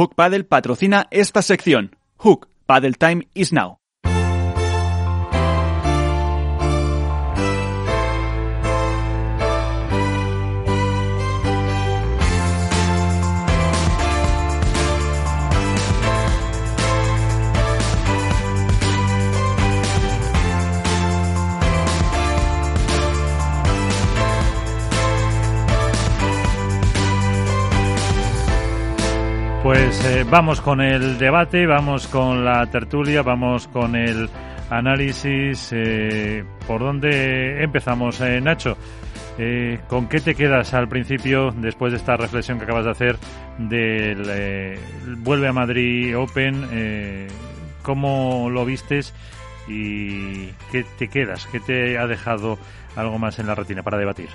Hook Paddle patrocina esta sección. Hook Paddle Time is now. Pues eh, vamos con el debate, vamos con la tertulia, vamos con el análisis. Eh, ¿Por dónde empezamos, eh, Nacho? ¿Con qué te quedas al principio, después de esta reflexión que acabas de hacer del vuelve a Madrid Open? ¿Cómo lo vistes y qué te quedas? ¿Qué te ha dejado algo más en la retina para debatir?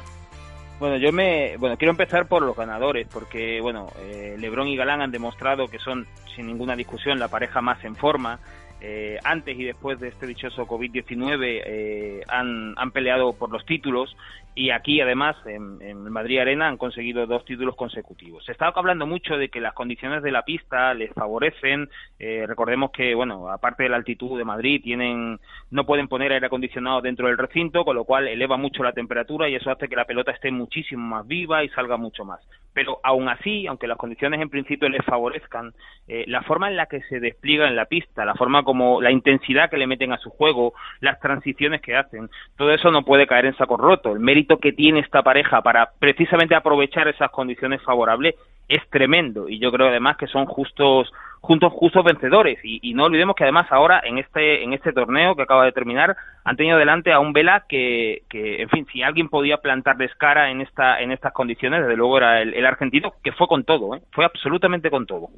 Bueno, yo me, bueno, quiero empezar por los ganadores, porque bueno, eh, LeBron y Galán han demostrado que son, sin ninguna discusión, la pareja más en forma. Eh, antes y después de este dichoso COVID-19 eh, han, han, peleado por los títulos y aquí además en, Madrid Arena han conseguido dos títulos consecutivos. Se está hablando mucho de que las condiciones de la pista les favorecen. Eh, recordemos que, bueno, aparte de la altitud de Madrid, tienen no pueden poner aire acondicionado dentro del recinto, con lo cual eleva mucho la temperatura y eso hace que la pelota esté muchísimo más viva y salga mucho más. Pero aún así, aunque las condiciones en principio les favorezcan, eh, la forma en la que se despliega en la pista, la forma como la intensidad que le meten a su juego, las transiciones que hacen, todo eso no puede caer en saco roto. El mérito que tiene esta pareja para precisamente aprovechar esas condiciones favorables es tremendo y yo creo además que son justos juntos justos vencedores y, no olvidemos que además ahora en este en este torneo que acaba de terminar han tenido delante a un Vela que, que en fin si alguien podía plantarles cara en esta en estas condiciones desde luego era el, argentino que fue con todo ¿eh? fue absolutamente con todo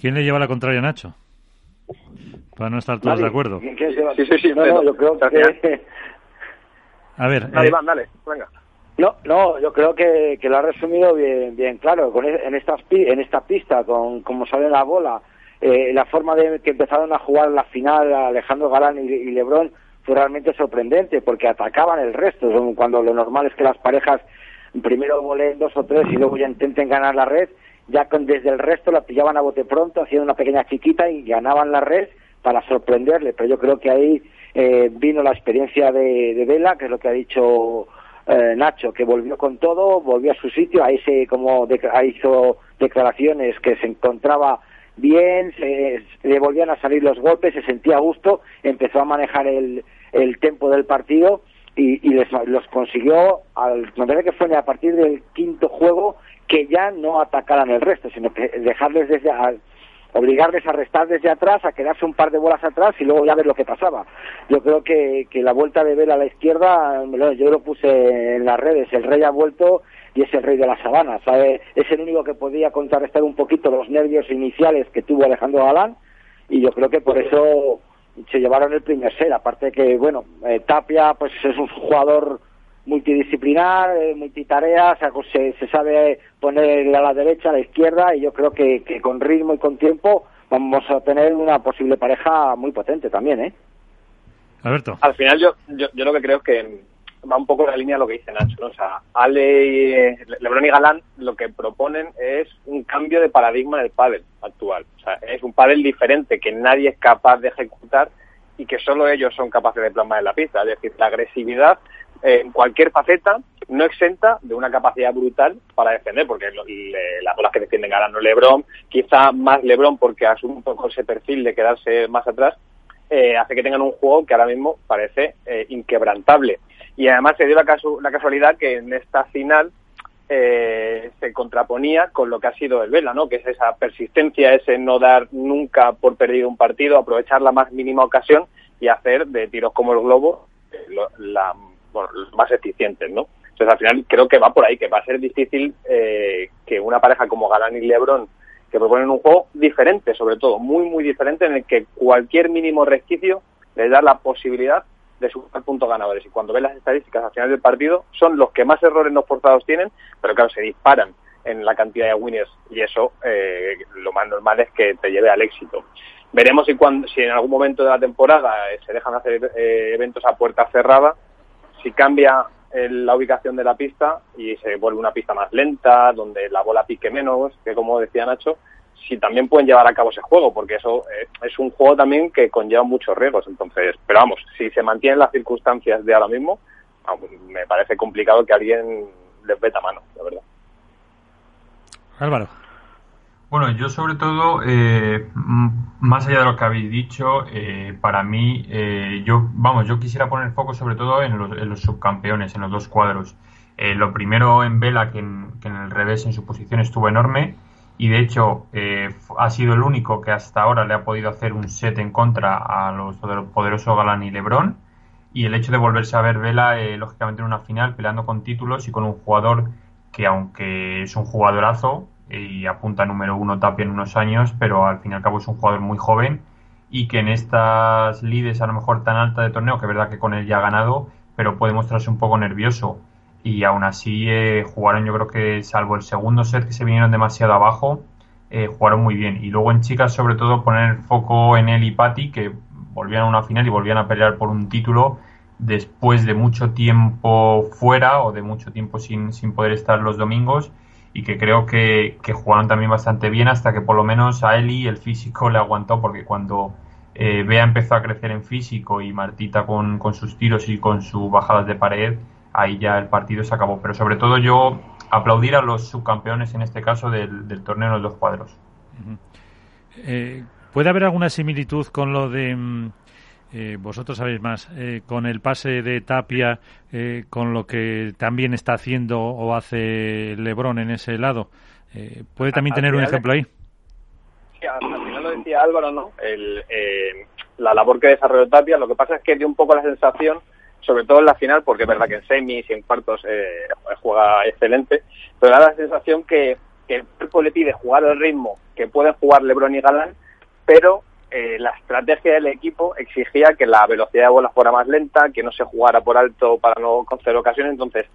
quién le lleva la contraria Nacho para no estar todos de acuerdo sí sí sí no, yo creo que a ver. Dale, eh, dale, venga. No, no, yo creo que, que lo ha resumido bien, bien claro. Con, e, en, esta, en esta pista, con cómo sale la bola, eh, la forma de que empezaron a jugar la final Alejandro Galán y, y Lebrón fue realmente sorprendente porque atacaban el resto. Cuando lo normal es que las parejas primero volen dos o tres y luego ya intenten ganar la red, ya con, desde el resto la pillaban a bote pronto, haciendo una pequeña chiquita y ganaban la red para sorprenderle. Pero yo creo que ahí eh, vino la experiencia de, de, Vela, que es lo que ha dicho eh, Nacho, que volvió con todo, volvió a su sitio, ahí se como hizo declaraciones que se encontraba bien, se, le volvían a salir los golpes, se sentía a gusto, empezó a manejar el, el tempo del partido y, y les, los consiguió, al, me parece que fue a partir del quinto juego, que ya no atacaran el resto, sino que dejarles desde, obligarles a restar desde atrás, a quedarse un par de bolas atrás y luego ya ver lo que pasaba. Yo creo que, que la vuelta de Vela a la izquierda, yo lo puse en las redes, el rey ha vuelto y es el rey de la sabana, ¿sabe? Es el único que podía contrarrestar un poquito los nervios iniciales que tuvo Alejandro Galán y yo creo que por eso se llevaron el primer set, aparte que, bueno, eh, Tapia pues es un jugador multidisciplinar, eh, multitarea, se, se, sabe poner a la derecha, a la izquierda, y yo creo que, que, con ritmo y con tiempo vamos a tener una posible pareja muy potente también, ¿eh? Alberto. Al final yo, yo, yo lo que creo es que va un poco la línea de lo que dice Nacho, ¿no? O sea, Ale, Lebron y Galán lo que proponen es un cambio de paradigma del pádel actual. O sea, es un pádel diferente que nadie es capaz de ejecutar y que solo ellos son capaces de plasmar en la pista. Es decir, la agresividad en cualquier faceta, no exenta de una capacidad brutal para defender, porque las bolas que defienden ganan Lebron, quizá más Lebron porque asume un poco ese perfil de quedarse más atrás, eh, hace que tengan un juego que ahora mismo parece eh, inquebrantable. Y además se dio la, la casualidad que en esta final eh, se contraponía con lo que ha sido el Vela, ¿no? que es esa persistencia, ese no dar nunca por perdido un partido, aprovechar la más mínima ocasión y hacer de tiros como el globo la bueno, los más eficientes, ¿no? Entonces, al final creo que va por ahí, que va a ser difícil eh, que una pareja como Galán y Lebron, que proponen un juego diferente, sobre todo, muy, muy diferente, en el que cualquier mínimo resquicio les da la posibilidad de sumar puntos ganadores. Y cuando ves las estadísticas al final del partido, son los que más errores no forzados tienen, pero claro, se disparan en la cantidad de winners y eso eh, lo más normal es que te lleve al éxito. Veremos si, cuando, si en algún momento de la temporada eh, se dejan hacer eventos a puerta cerrada si cambia la ubicación de la pista y se vuelve una pista más lenta, donde la bola pique menos, que como decía Nacho, si también pueden llevar a cabo ese juego, porque eso eh, es un juego también que conlleva muchos riesgos. Entonces, pero vamos, si se mantienen las circunstancias de ahora mismo, me parece complicado que alguien les meta mano, la verdad. Álvaro. Bueno, yo sobre todo, eh, más allá de lo que habéis dicho, eh, para mí, eh, yo, vamos, yo quisiera poner foco sobre todo en los, subcampeones, en los dos cuadros. lo primero en Vela, que en, el revés en su posición estuvo enorme, y de hecho ha sido el único que hasta ahora le ha podido hacer un set en contra a los poderosos Galán y Lebrón. Y el hecho de volverse a ver Vela, lógicamente, en una final, peleando con títulos y con un jugador que, aunque es un jugadorazo, y apunta número uno Tapia en unos años, pero al fin y al cabo es un jugador muy joven y que en estas lides a lo mejor tan alta de torneo, que es verdad que con él ya ha ganado, pero puede mostrarse un poco nervioso. Y aún así eh, jugaron, yo creo que salvo el segundo set que se vinieron demasiado abajo, eh, jugaron muy bien. Y luego en chicas, sobre todo, poner foco en él y Patti, que volvían a una final y volvían a pelear por un título después de mucho tiempo fuera o de mucho tiempo sin, sin poder estar los domingos y que creo que, jugaron también bastante bien hasta que por lo menos a Eli el físico le aguantó porque cuando eh, Bea empezó a crecer en físico y Martita con, sus tiros y con sus bajadas de pared, ahí ya el partido se acabó. Pero sobre todo yo aplaudir a los subcampeones en este caso del, torneo en los dos cuadros. Eh, ¿Puede haber alguna similitud con lo de mm, eh, vosotros sabéis más, eh, con el pase de Tapia, eh, con lo que también está haciendo o hace Lebron en ese lado, ¿puede también tener un ejemplo ahí? Sí, al final lo decía Álvaro, ¿no? la labor que desarrolló Tapia, lo que pasa es que dio un poco la sensación, sobre todo en la final, porque es verdad que en semis y en cuartos juega excelente, pero da la sensación que, el cuerpo le pide jugar el ritmo que pueden jugar Lebron y Galán, pero eh, la estrategia del equipo exigía que la velocidad de bola fuera más lenta, que no se jugara por alto para no conceder ocasiones, entonces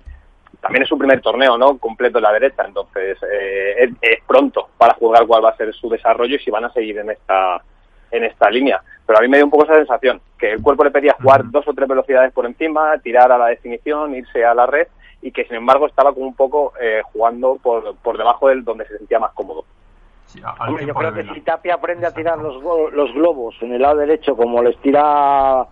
también es su primer torneo, ¿no? Completo en la derecha, entonces eh, es, pronto para jugar cuál va a ser su desarrollo y si van a seguir en esta en esta línea. Pero a mí me dio un poco esa sensación, que el cuerpo le pedía jugar dos o tres velocidades por encima, tirar a la definición, irse a la red y que sin embargo estaba como un poco eh, jugando por, por debajo del donde se sentía más cómodo. Yo creo que si Tapia aprende a tirar los, los globos en el lado derecho como les tira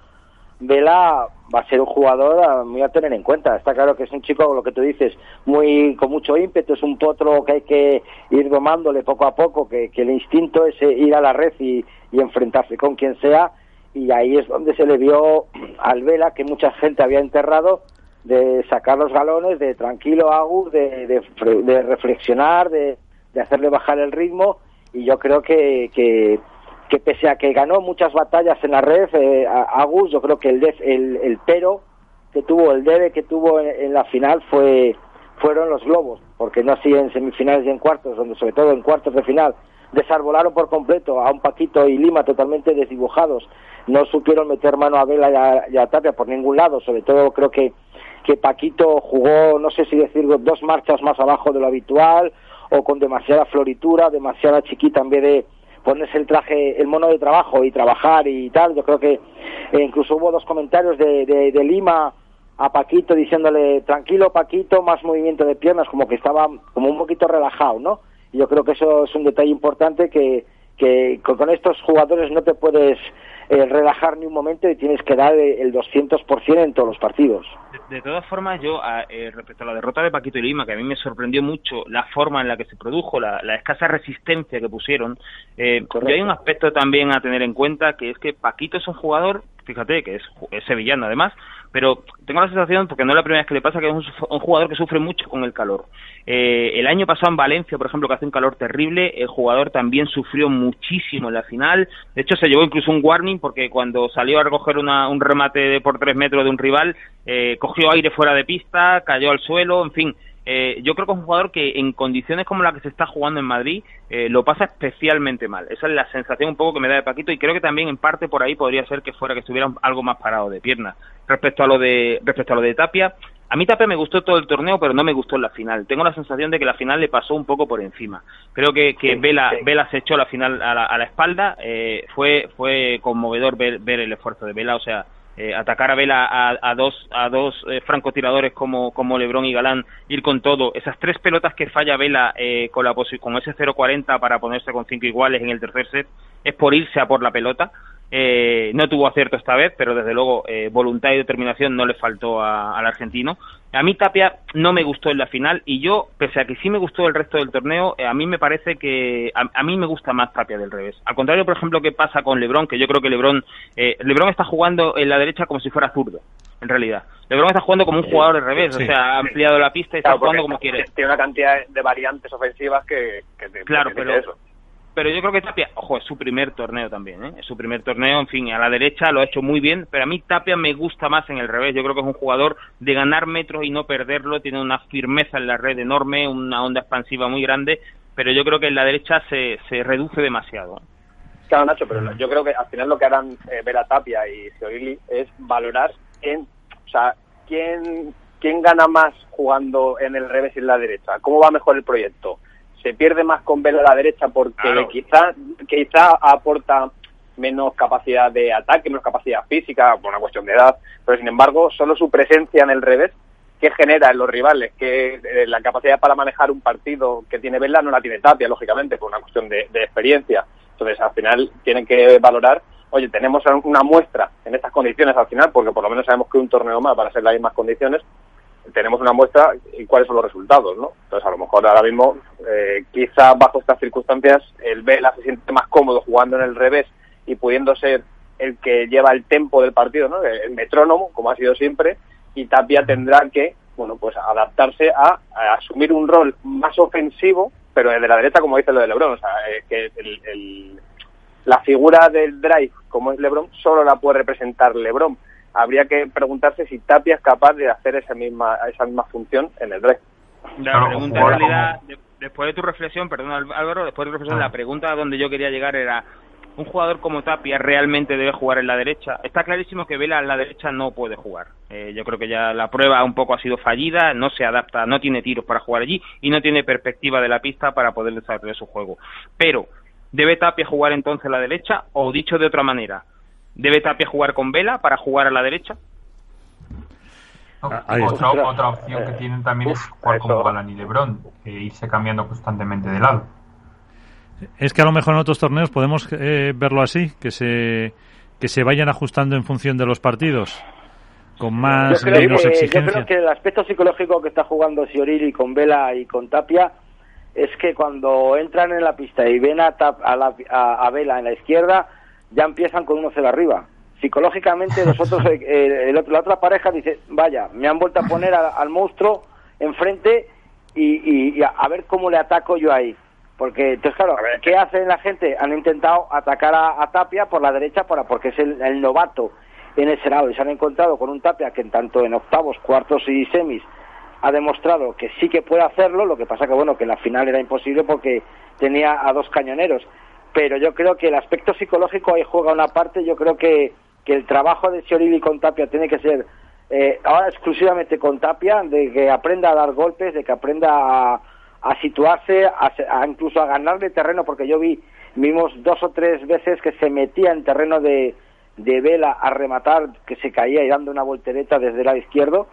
Vela, va a ser un jugador muy a tener en cuenta. Está claro que es un chico, lo que tú dices, muy con mucho ímpetu, es un potro que hay que ir domándole poco a poco, que, el instinto es eh, ir a la red y, enfrentarse con quien sea. Y ahí es donde se le vio al Vela, que mucha gente había enterrado, de sacar los galones, de tranquilo Agus, de, de reflexionar, de, de hacerle bajar el ritmo y yo creo que, que, pese a que ganó muchas batallas en la red, eh, Agus, yo creo que el, el, el, pero que tuvo, el debe que tuvo en, la final fue fueron los globos, porque no así en semifinales y en cuartos, donde sobre todo en cuartos de final desarbolaron por completo a un Paquito y Lima totalmente desdibujados, no supieron meter mano a Vela y a, Tapia por ningún lado, sobre todo creo que que Paquito jugó, no sé si decir, dos marchas más abajo de lo habitual, o con demasiada floritura, demasiada chiquita en vez de ponerse el traje, el mono de trabajo y trabajar y tal. Yo creo que eh, incluso hubo dos comentarios de, de, Lima a Paquito diciéndole tranquilo Paquito, más movimiento de piernas, como que estaba como un poquito relajado, ¿no? Y yo creo que eso es un detalle importante que, que con estos jugadores no te puedes eh, relajar ni un momento y tienes que dar el 200% en todos los partidos. De, todas formas, yo, eh, respecto a la derrota de Paquito y Lima, que a mí me sorprendió mucho la forma en la que se produjo, la, escasa resistencia que pusieron, eh, hay un aspecto también a tener en cuenta, que es que Paquito es un jugador, fíjate, que es, es sevillano además, pero tengo la sensación, porque no es la primera vez que le pasa, que es un, jugador que sufre mucho con el calor. Eh, el año pasado en Valencia, por ejemplo, que hace un calor terrible, el jugador también sufrió muchísimo en la final. De hecho, se llevó incluso un warning porque cuando salió a recoger un remate de por tres metros de un rival, eh, cogió aire fuera de pista, cayó al suelo, en fin. Eh, yo creo que es un jugador que en condiciones como la que se está jugando en Madrid eh, lo pasa especialmente mal. Esa es la sensación un poco que me da de Paquito y creo que también en parte por ahí podría ser que fuera que estuviera algo más parado de piernas. Respecto a lo de respecto a lo de Tapia, a mí Tapia me gustó todo el torneo, pero no me gustó la final. Tengo la sensación de que la final le pasó un poco por encima. Creo que, que Vela, Vela se echó la final a la, espalda. Eh, fue fue conmovedor ver, ver el esfuerzo de Vela. O sea, eh, atacar a Vela a, dos a dos eh, francotiradores como como Lebron y Galán ir con todo. Esas tres pelotas que falla Vela eh, con la con ese 0.40 para ponerse con cinco iguales en el tercer set es por irse a por la pelota eh, no tuvo acierto esta vez, pero desde luego eh, voluntad y determinación no le faltó al argentino. A mí Tapia no me gustó en la final y yo, pese a que sí me gustó el resto del torneo, eh, a mí me parece que a, mí me gusta más Tapia del revés. Al contrario, por ejemplo, que pasa con Lebron, que yo creo que Lebron, Lebron está jugando en la derecha como si fuera zurdo, en realidad. Lebron está jugando como un jugador del revés, o sea, ha ampliado la pista y está jugando como quiere. Tiene una cantidad de variantes ofensivas que, te claro, pero, eso pero yo creo que Tapia, ojo, es su primer torneo también, ¿eh? es su primer torneo, en fin, a la derecha lo ha hecho muy bien, pero a mí Tapia me gusta más en el revés, yo creo que es un jugador de ganar metros y no perderlo, tiene una firmeza en la red enorme, una onda expansiva muy grande, pero yo creo que en la derecha se, se reduce demasiado. Claro, Nacho, pero yo creo que al final lo que harán eh, ver a Tapia y Seorili es valorar quién, o sea, quién, quién gana más jugando en el revés y en la derecha, cómo va mejor el proyecto se pierde más con Vela a la derecha porque quizá, quizá aporta menos capacidad de ataque, menos capacidad física, por una cuestión de edad, pero sin embargo, solo su presencia en el revés, que genera en los rivales? Que eh, la capacidad para manejar un partido que tiene Vela no la tiene Tapia, lógicamente, por una cuestión de, de experiencia. Entonces, al final, tienen que valorar, oye, tenemos una muestra en estas condiciones al final, porque por lo menos sabemos que un torneo más para ser las mismas condiciones, tenemos una muestra y cuáles son los resultados, ¿no? Entonces, a lo mejor ahora mismo, eh, quizá bajo estas circunstancias, el Vela se siente más cómodo jugando en el revés y pudiendo ser el que lleva el tempo del partido, ¿no? El metrónomo, como ha sido siempre, y Tapia tendrá que, bueno, pues adaptarse a, asumir un rol más ofensivo, pero desde la derecha, como dice lo de LeBron, o sea, eh, que el, la figura del drive, como es LeBron, solo la puede representar LeBron habría que preguntarse si Tapia es capaz de hacer esa misma, esa misma función en el drive. La pregunta en realidad, después de tu reflexión, perdón Álvaro, después de tu reflexión, la ah. pregunta a donde yo quería llegar era, ¿un jugador como Tapia realmente debe jugar en la derecha? Está clarísimo que Vela en la derecha no puede jugar. Eh, yo creo que ya la prueba un poco ha sido fallida, no se adapta, no tiene tiros para jugar allí y no tiene perspectiva de la pista para poder desarrollar su juego. Pero, ¿debe Tapia jugar entonces en la derecha? O dicho de otra manera, ¿Debe Tapia jugar con Vela para jugar a la derecha? Ah, otra, opción que tienen también es jugar con Galán y Lebron, e irse cambiando constantemente de lado. Es que a lo mejor en otros torneos podemos eh, verlo así, que se, que se vayan ajustando en función de los partidos, con más yo creo, que, yo creo que el aspecto psicológico que está jugando Siorili con Vela y con Tapia es que cuando entran en la pista y ven a, a, a Vela en la izquierda, ya empiezan con uno 0 arriba. Psicológicamente nosotros, eh, eh, la otra pareja dice, vaya, me han vuelto a poner al monstruo enfrente y, y, a, ver cómo le ataco yo ahí. Porque, entonces, claro, ¿qué hacen la gente? Han intentado atacar a, Tapia por la derecha para porque es el, novato en ese lado y se han encontrado con un Tapia que en tanto en octavos, cuartos y semis ha demostrado que sí que puede hacerlo, lo que pasa que bueno, que en la final era imposible porque tenía a dos cañoneros pero yo creo que el aspecto psicológico ahí juega una parte, yo creo que, que el trabajo de Ciorili con Tapia tiene que ser eh, ahora exclusivamente con Tapia, de que aprenda a dar golpes, de que aprenda a, a situarse, a, incluso a ganarle terreno, porque yo vi, vimos dos o tres veces que se metía en terreno de, de vela a rematar, que se caía y dando una voltereta desde el lado izquierdo,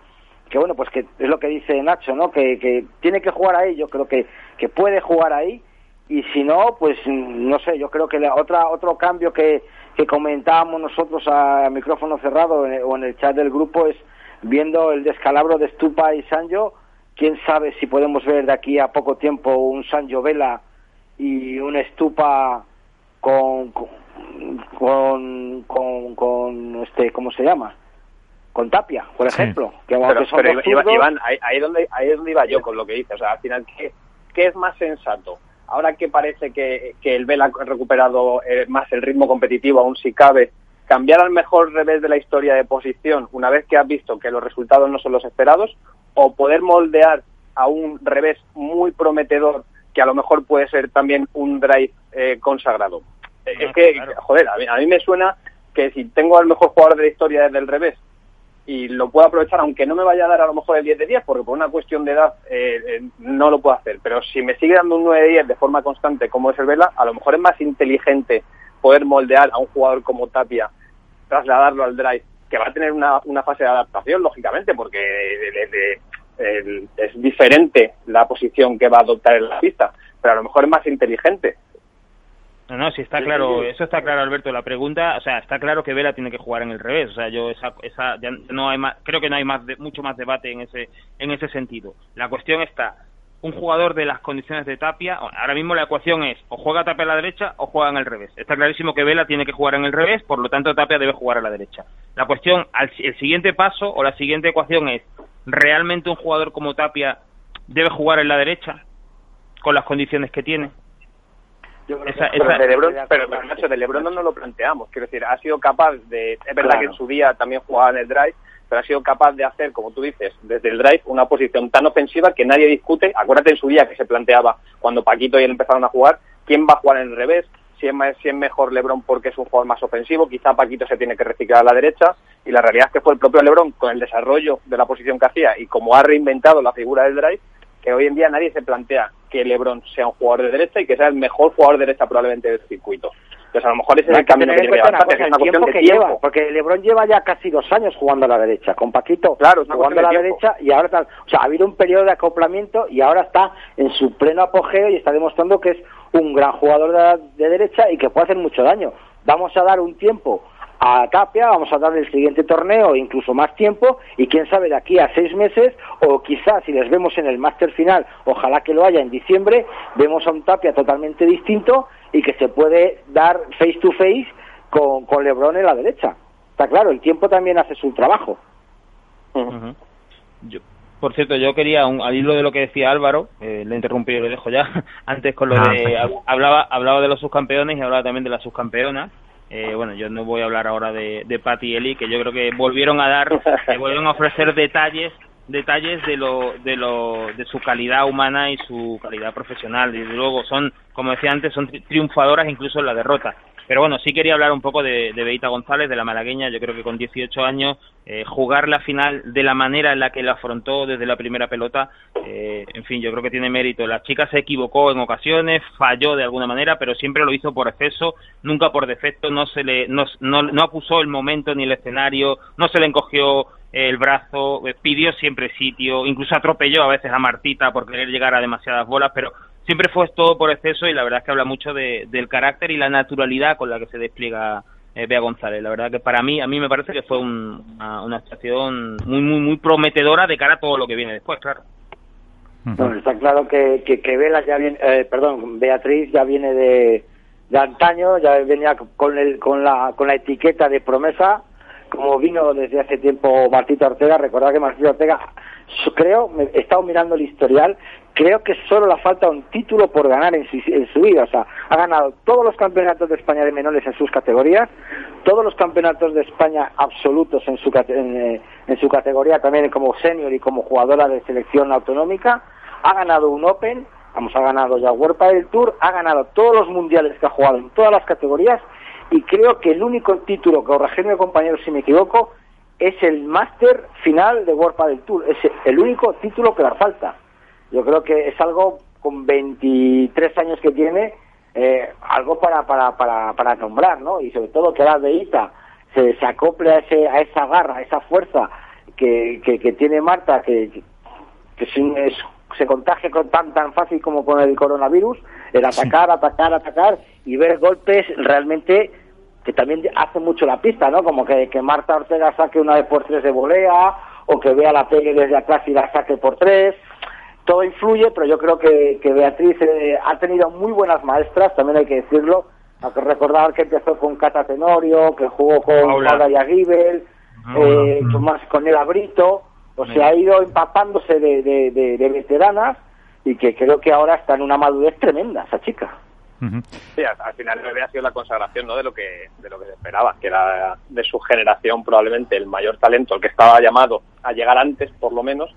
que bueno, pues que es lo que dice Nacho, ¿no? Que, que tiene que jugar ahí, yo creo que, que puede jugar ahí, y si no, pues no sé, yo creo que la otra, otro cambio que, que comentábamos nosotros a, micrófono cerrado o en el chat del grupo es viendo el descalabro de Stupa y Sanjo, quién sabe si podemos ver de aquí a poco tiempo un Sanjo Vela y un Stupa con con, con, con, este, ¿cómo se llama? Con Tapia, por ejemplo. Que, pero, Iván, ahí, donde, ahí es donde iba yo con lo que dice. O sea, al final, ¿qué, qué es más sensato? Ahora que parece que, el Vela ha recuperado eh, más el ritmo competitivo, aún si cabe, cambiar al mejor revés de la historia de posición una vez que has visto que los resultados no son los esperados, o poder moldear a un revés muy prometedor que a lo mejor puede ser también un drive eh, consagrado. es que, joder, a mí, a mí me suena que si tengo al mejor jugador de la historia desde el revés y lo puedo aprovechar, aunque no me vaya a dar a lo mejor el 10 de 10, porque por una cuestión de edad eh, eh, no lo puedo hacer. Pero si me sigue dando un 9 de 10 de forma constante, como es el Vela, a lo mejor es más inteligente poder moldear a un jugador como Tapia, trasladarlo al drive, que va a tener una, una fase de adaptación, lógicamente, porque es diferente la posición que va a adoptar en la pista, pero a lo mejor es más inteligente. No, no, sí está claro, eso está claro, Alberto. La pregunta, o sea, está claro que Vela tiene que jugar en el revés. O sea, yo esa, esa ya no hay más, creo que no hay más, mucho más debate en ese, en ese sentido. La cuestión está, un jugador de las condiciones de Tapia, ahora mismo la ecuación es o juega Tapia a la derecha o juega en el revés. Está clarísimo que Vela tiene que jugar en el revés, por lo tanto Tapia debe jugar a la derecha. La cuestión, el siguiente paso o la siguiente ecuación es, ¿realmente un jugador como Tapia debe jugar en la derecha con las condiciones que tiene? Pero, de Lebron, pero, de Lebron no nos lo planteamos. Quiero decir, ha sido capaz de. Es verdad que en su día también jugaba en el drive, pero ha sido capaz de hacer, como tú dices, desde el drive una posición tan ofensiva que nadie discute. Acuérdate en su día que se planteaba cuando Paquito y él empezaron a jugar, quién va a jugar en el revés, si es, si es mejor LeBron porque es un jugador más ofensivo, quizá Paquito se tiene que reciclar a la derecha, y la realidad es que fue el propio LeBron con el desarrollo de la posición que hacía y como ha reinventado la figura del drive, que hoy en día nadie se plantea que LeBron sea un jugador de derecha y que sea el mejor jugador de derecha probablemente del circuito. Entonces, a lo mejor ese es el camino que es una cuestión de tiempo. Lleva, porque LeBron lleva ya casi dos años jugando a la derecha, con Paquito claro, jugando a la derecha y ahora tal. O sea, ha habido un periodo de acoplamiento y ahora está en su pleno apogeo y está demostrando que es un gran jugador de, de derecha y que puede hacer mucho daño. Vamos a dar un tiempo a Tapia, vamos a darle el siguiente torneo, incluso más tiempo, y quién sabe de aquí a seis meses, o quizás si les vemos en el máster final, ojalá que lo haya en diciembre, vemos a un Tapia totalmente distinto y que se puede dar face to face con, con Lebron en la derecha. Está claro, el tiempo también hace su trabajo. por cierto, yo quería, un, al hilo de lo que decía Álvaro, eh, le interrumpí y lo dejo ya, antes con lo ah, de, hablaba, hablaba de los subcampeones y hablaba también de las subcampeonas, eh, bueno, yo no voy a hablar ahora de, de Patty y Eli, que yo creo que volvieron a dar, que volvieron a ofrecer detalles detalles de lo, de lo de su calidad humana y su calidad profesional. Desde luego son, como decía antes, son triunfadoras incluso en la derrota. Pero bueno, sí quería hablar un poco de, Beita González, de la malagueña. Yo creo que con 18 años, eh, jugar la final de la manera en la que la afrontó desde la primera pelota, eh, en fin, yo creo que tiene mérito. La chica se equivocó en ocasiones, falló de alguna manera, pero siempre lo hizo por exceso, nunca por defecto. No se le, no, no, no acusó el momento ni el escenario, no se le encogió el brazo, eh, pidió siempre sitio, incluso atropelló a veces a Martita por querer llegar a demasiadas bolas, pero siempre fue todo por exceso y la verdad es que habla mucho de, del carácter y la naturalidad con la que se despliega eh, Bea González. La verdad que para mí, a mí me parece que fue una, una actuación muy, muy, muy prometedora de cara a todo lo que viene después, claro. Bueno, está claro que, que, que Vela ya viene, eh, perdón, Beatriz ya viene de, de antaño, ya venía con, el, con, la, con la etiqueta de promesa, como vino desde hace tiempo Martita Ortega, recordad que Martita Ortega, creo, he estado mirando el historial, creo que solo le falta un título por ganar en su, vida. O sea, ha ganado todos los campeonatos de España de menores en sus categorías, todos los campeonatos de España absolutos en su, en, en su categoría también como senior y como jugadora de selección autonómica. Ha ganado un Open, vamos, ha ganado ya World del Tour, ha ganado todos los mundiales que ha jugado en todas las categorías y creo que el único título, que corregirme compañero si me equivoco, es el máster final de World del Tour. Es el único título que le falta. Yo creo que es algo con 23 años que tiene, eh, algo para, para, para, para nombrar, ¿no? Y sobre todo que la Ita se, se acople a, ese, a esa garra, a esa fuerza que, que, tiene Marta, que, que, se contagia con tan, tan fácil como con el coronavirus, el atacar, atacar, atacar y ver golpes realmente que también hace mucho la pista, ¿no? Como que, que Marta Ortega saque una vez por tres de volea o que vea la pegue desde atrás y la saque por tres todo influye, pero yo creo que, que Beatriz eh, ha tenido muy buenas maestras, también hay que decirlo. Hay que recordar que empezó con Cata Tenorio, que jugó con Paula Yagibel, eh, mm. con el Abrito, o sea, ha ido empapándose de, de, veteranas y que creo que ahora está en una madurez tremenda esa chica. Sí, al, final ha sido la consagración ¿no? de lo que de lo que se esperaba, que era de su generación probablemente el mayor talento, el que estaba llamado a llegar antes por lo menos,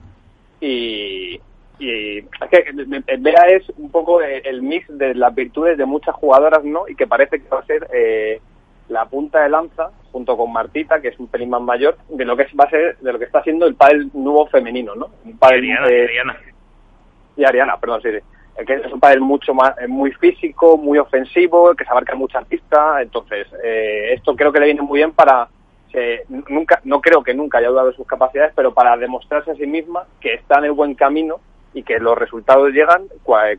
y, y es que Bea es un poco el mix de las virtudes de muchas jugadoras, ¿no? Y que parece que va a ser eh, la punta de lanza, junto con Martita, que es un pelín más mayor, de lo que va a ser, de lo que está haciendo el pádel nuevo femenino, ¿no? Un pádel, Ariana, Y Ariana, perdón, sí, sí. Que es un pádel mucho más, eh, muy físico, muy ofensivo, que se abarca muchas pistas, entonces eh, esto creo que le viene muy bien para nunca, no creo que nunca haya dudado de sus capacidades, pero para demostrarse a sí misma que está en el buen camino y que los resultados llegan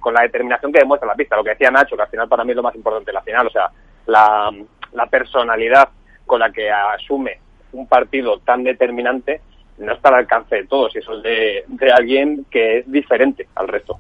con la determinación que demuestra la pista. Lo que decía Nacho, que al final para mí es lo más importante la final, o sea, la, personalidad con la que asume un partido tan determinante no está al alcance de todos, y eso es de, de alguien que es diferente al resto.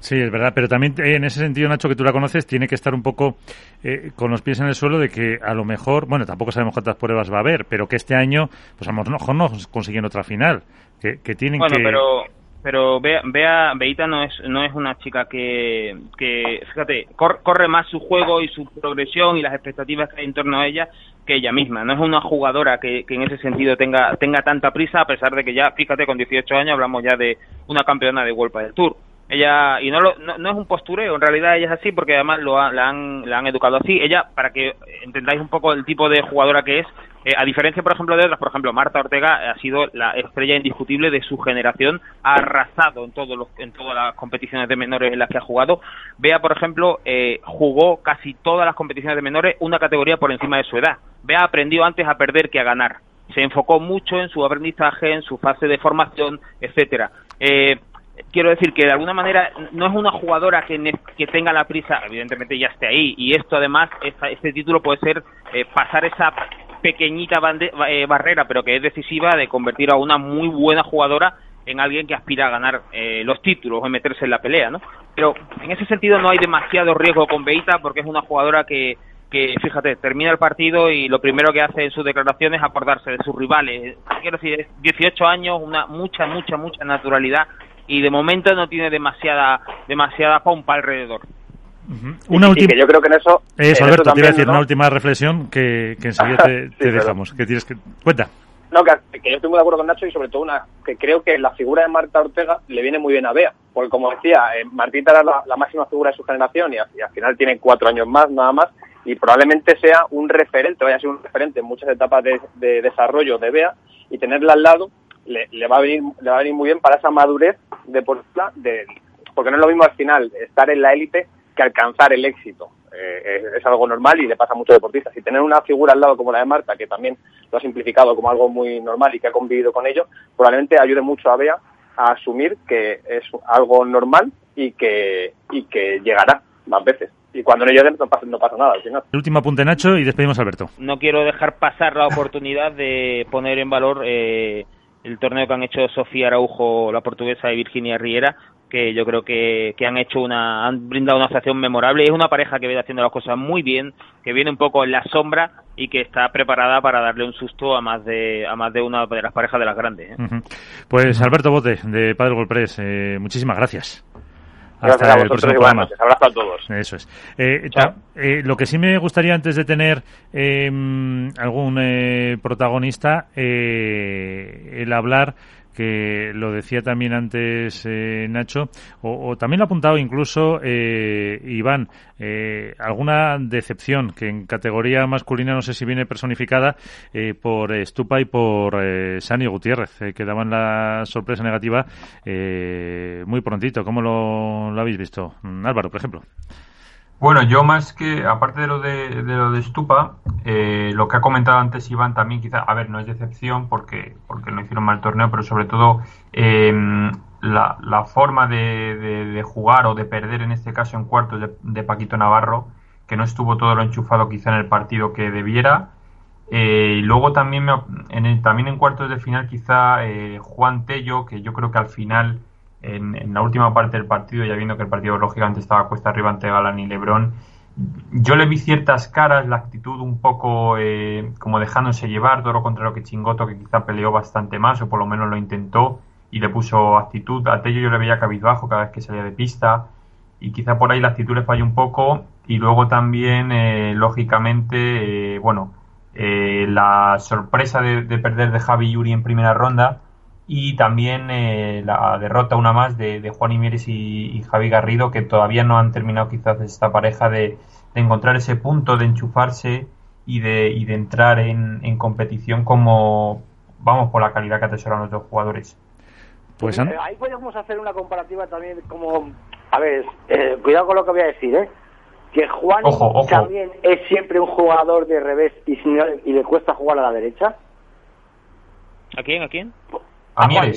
Sí, es verdad, pero también eh, en ese sentido, Nacho, que tú la conoces, tiene que estar un poco eh, con los pies en el suelo de que a lo mejor, bueno, tampoco sabemos cuántas pruebas va a haber, pero que este año, pues a lo mejor no, consiguen otra final, que, que tienen bueno, pero pero Bea, Beita no es no es una chica que, que fíjate, corre, más su juego y su progresión y las expectativas que hay en torno a ella que ella misma. No es una jugadora que, que en ese sentido tenga tenga tanta prisa, a pesar de que ya, fíjate, con 18 años hablamos ya de una campeona de World del Tour ella y no, lo, no, es un postureo en realidad ella es así porque además lo la, han, la han educado así. Ella para que entendáis un poco el tipo de jugadora que es eh, a diferencia por ejemplo de otras por ejemplo Marta Ortega ha sido la estrella indiscutible de su generación ha arrasado en todos los en todas las competiciones de menores en las que ha jugado. Vea por ejemplo eh, jugó casi todas las competiciones de menores una categoría por encima de su edad. Vea aprendió antes a perder que a ganar. Se enfocó mucho en su aprendizaje en su fase de formación etcétera. Eh, quiero decir que de alguna manera no es una jugadora que, que tenga la prisa, evidentemente ya esté ahí, y esto además, este título puede ser eh, pasar esa pequeñita eh, barrera, pero que es decisiva de convertir a una muy buena jugadora en alguien que aspira a ganar eh, los títulos o meterse en la pelea, ¿no? Pero en ese sentido no hay demasiado riesgo con Beita porque es una jugadora que, que, fíjate, termina el partido y lo primero que hace en sus declaraciones es acordarse de sus rivales. Quiero decir, es 18 años, una mucha, mucha, mucha naturalidad y de momento no tiene demasiada demasiada pompa alrededor. Una última. yo creo que en eso. Es, Alberto, te iba a decir una última reflexión que, que enseguida te, dejamos. Que tienes que. Cuenta. No, que, yo estoy muy de acuerdo con Nacho y sobre todo una que creo que la figura de Marta Ortega le viene muy bien a Bea. Porque como decía, eh, Martita era la, máxima figura de su generación y, al final tiene cuatro años más, nada más. Y probablemente sea un referente, vaya a ser un referente en muchas etapas de, de desarrollo de Bea y tenerla al lado le, va a venir, le va a venir muy bien para esa madurez deportiva, de, porque no es lo mismo al final estar en la élite que alcanzar el éxito. Eh, es, algo normal y le pasa a muchos deportistas. Y tener una figura al lado como la de Marta, que también lo ha simplificado como algo muy normal y que ha convivido con ello, probablemente ayude mucho a Bea a asumir que es algo normal y que, y que llegará más veces. Y cuando no llegue no pasa, no pasa nada al final. El último apunte, Nacho, y despedimos a Alberto. No quiero dejar pasar la oportunidad de poner en valor eh, el torneo que han hecho Sofía Araujo, la portuguesa, y Virginia Riera, que yo creo que, han hecho una, han brindado una actuación memorable. Es una pareja que viene haciendo las cosas muy bien, que viene un poco en la sombra y que está preparada para darle un susto a más de, a más de una de las parejas de las grandes. ¿eh? Pues Alberto Bote, de Padre Golprés, eh, muchísimas gracias. Hasta el próximo programa. Abrazo a todos. Eso es. Eh, eh, lo que sí me gustaría antes de tener em, algún eh, protagonista, el hablar que lo decía también antes eh, Nacho, o, también lo ha apuntado incluso eh, Iván, eh, alguna decepción que en categoría masculina no sé si viene personificada por Stupa y por Sani Gutiérrez, que daban la sorpresa negativa muy prontito. ¿Cómo lo, lo habéis visto? Álvaro, por ejemplo. Bueno, yo más que, aparte de lo de, de lo de Stupa, eh, lo que ha comentado antes Iván también quizá, a ver, no es decepción porque, porque no hicieron mal torneo, pero sobre todo em, la, la, forma de, de, jugar o de perder en este caso en cuartos de, Paquito Navarro, que no estuvo todo lo enchufado quizá en el partido que debiera. Eh, y luego también, en el, también en cuartos de final quizá eh, Juan Tello, que yo creo que al final en, la última parte del partido, ya viendo que el partido lógicamente estaba cuesta arriba ante Galán y Lebrón, yo le vi ciertas caras, la actitud un poco eh, como dejándose llevar, todo lo contrario que Chingoto, que quizá peleó bastante más, o por lo menos lo intentó y le puso actitud. A Tello yo le veía cabizbajo cada vez que salía de pista, y quizá por ahí la actitud le falló un poco. Y luego también, eh, lógicamente, eh, bueno, la sorpresa de, de, perder de Javi Yuri en primera ronda y también eh, la derrota una más de, Juan Imieres y, Javi Garrido que todavía no han terminado quizás esta pareja de, encontrar ese punto de enchufarse y de, y de entrar en, competición como vamos por la calidad que atesoran los dos jugadores. Pues eh, ahí podemos hacer una comparativa también como a ver, eh, cuidado con lo que voy a decir, ¿eh? que Juan también es siempre un jugador de revés y, y le cuesta jugar a la derecha? ¿A quién? ¿A quién? A, Juan.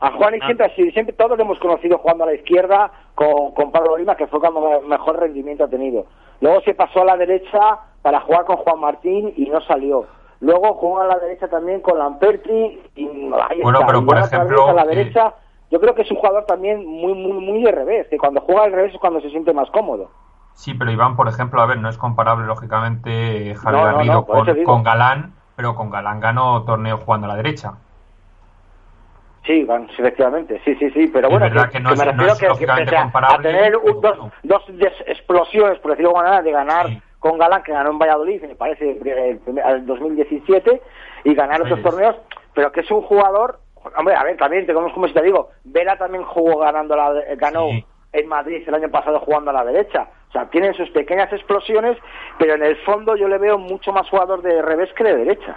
A Juan y ah. siempre, siempre todos lo hemos conocido jugando a la izquierda con, con Pablo Lima, que fue cuando mejor rendimiento ha tenido. Luego se pasó a la derecha para jugar con Juan Martín y no salió. Luego jugó a la derecha también con Lamperti y ahí bueno, pero por ejemplo, a la derecha. Yo creo que es un jugador también muy muy muy de revés, que cuando juega al revés es cuando se siente más cómodo. Sí, pero Iván, por ejemplo, a ver, no es comparable lógicamente Javier Garrido con, Galán, pero con Galán ganó torneo jugando a la derecha. Sí, efectivamente, sí, sí, sí, pero bueno, que, no me refiero que, que a tener dos, dos explosiones, por decirlo de alguna manera, de ganar con Galán, que ganó en Valladolid, me parece, el, 2017, y ganar otros torneos, pero que es un jugador, hombre, a ver, también, como si te digo, Vela también jugó ganando la, ganó en Madrid el año pasado jugando a la derecha. O sea, tienen sus pequeñas explosiones, pero en el fondo yo le veo mucho más jugador de revés que de derecha.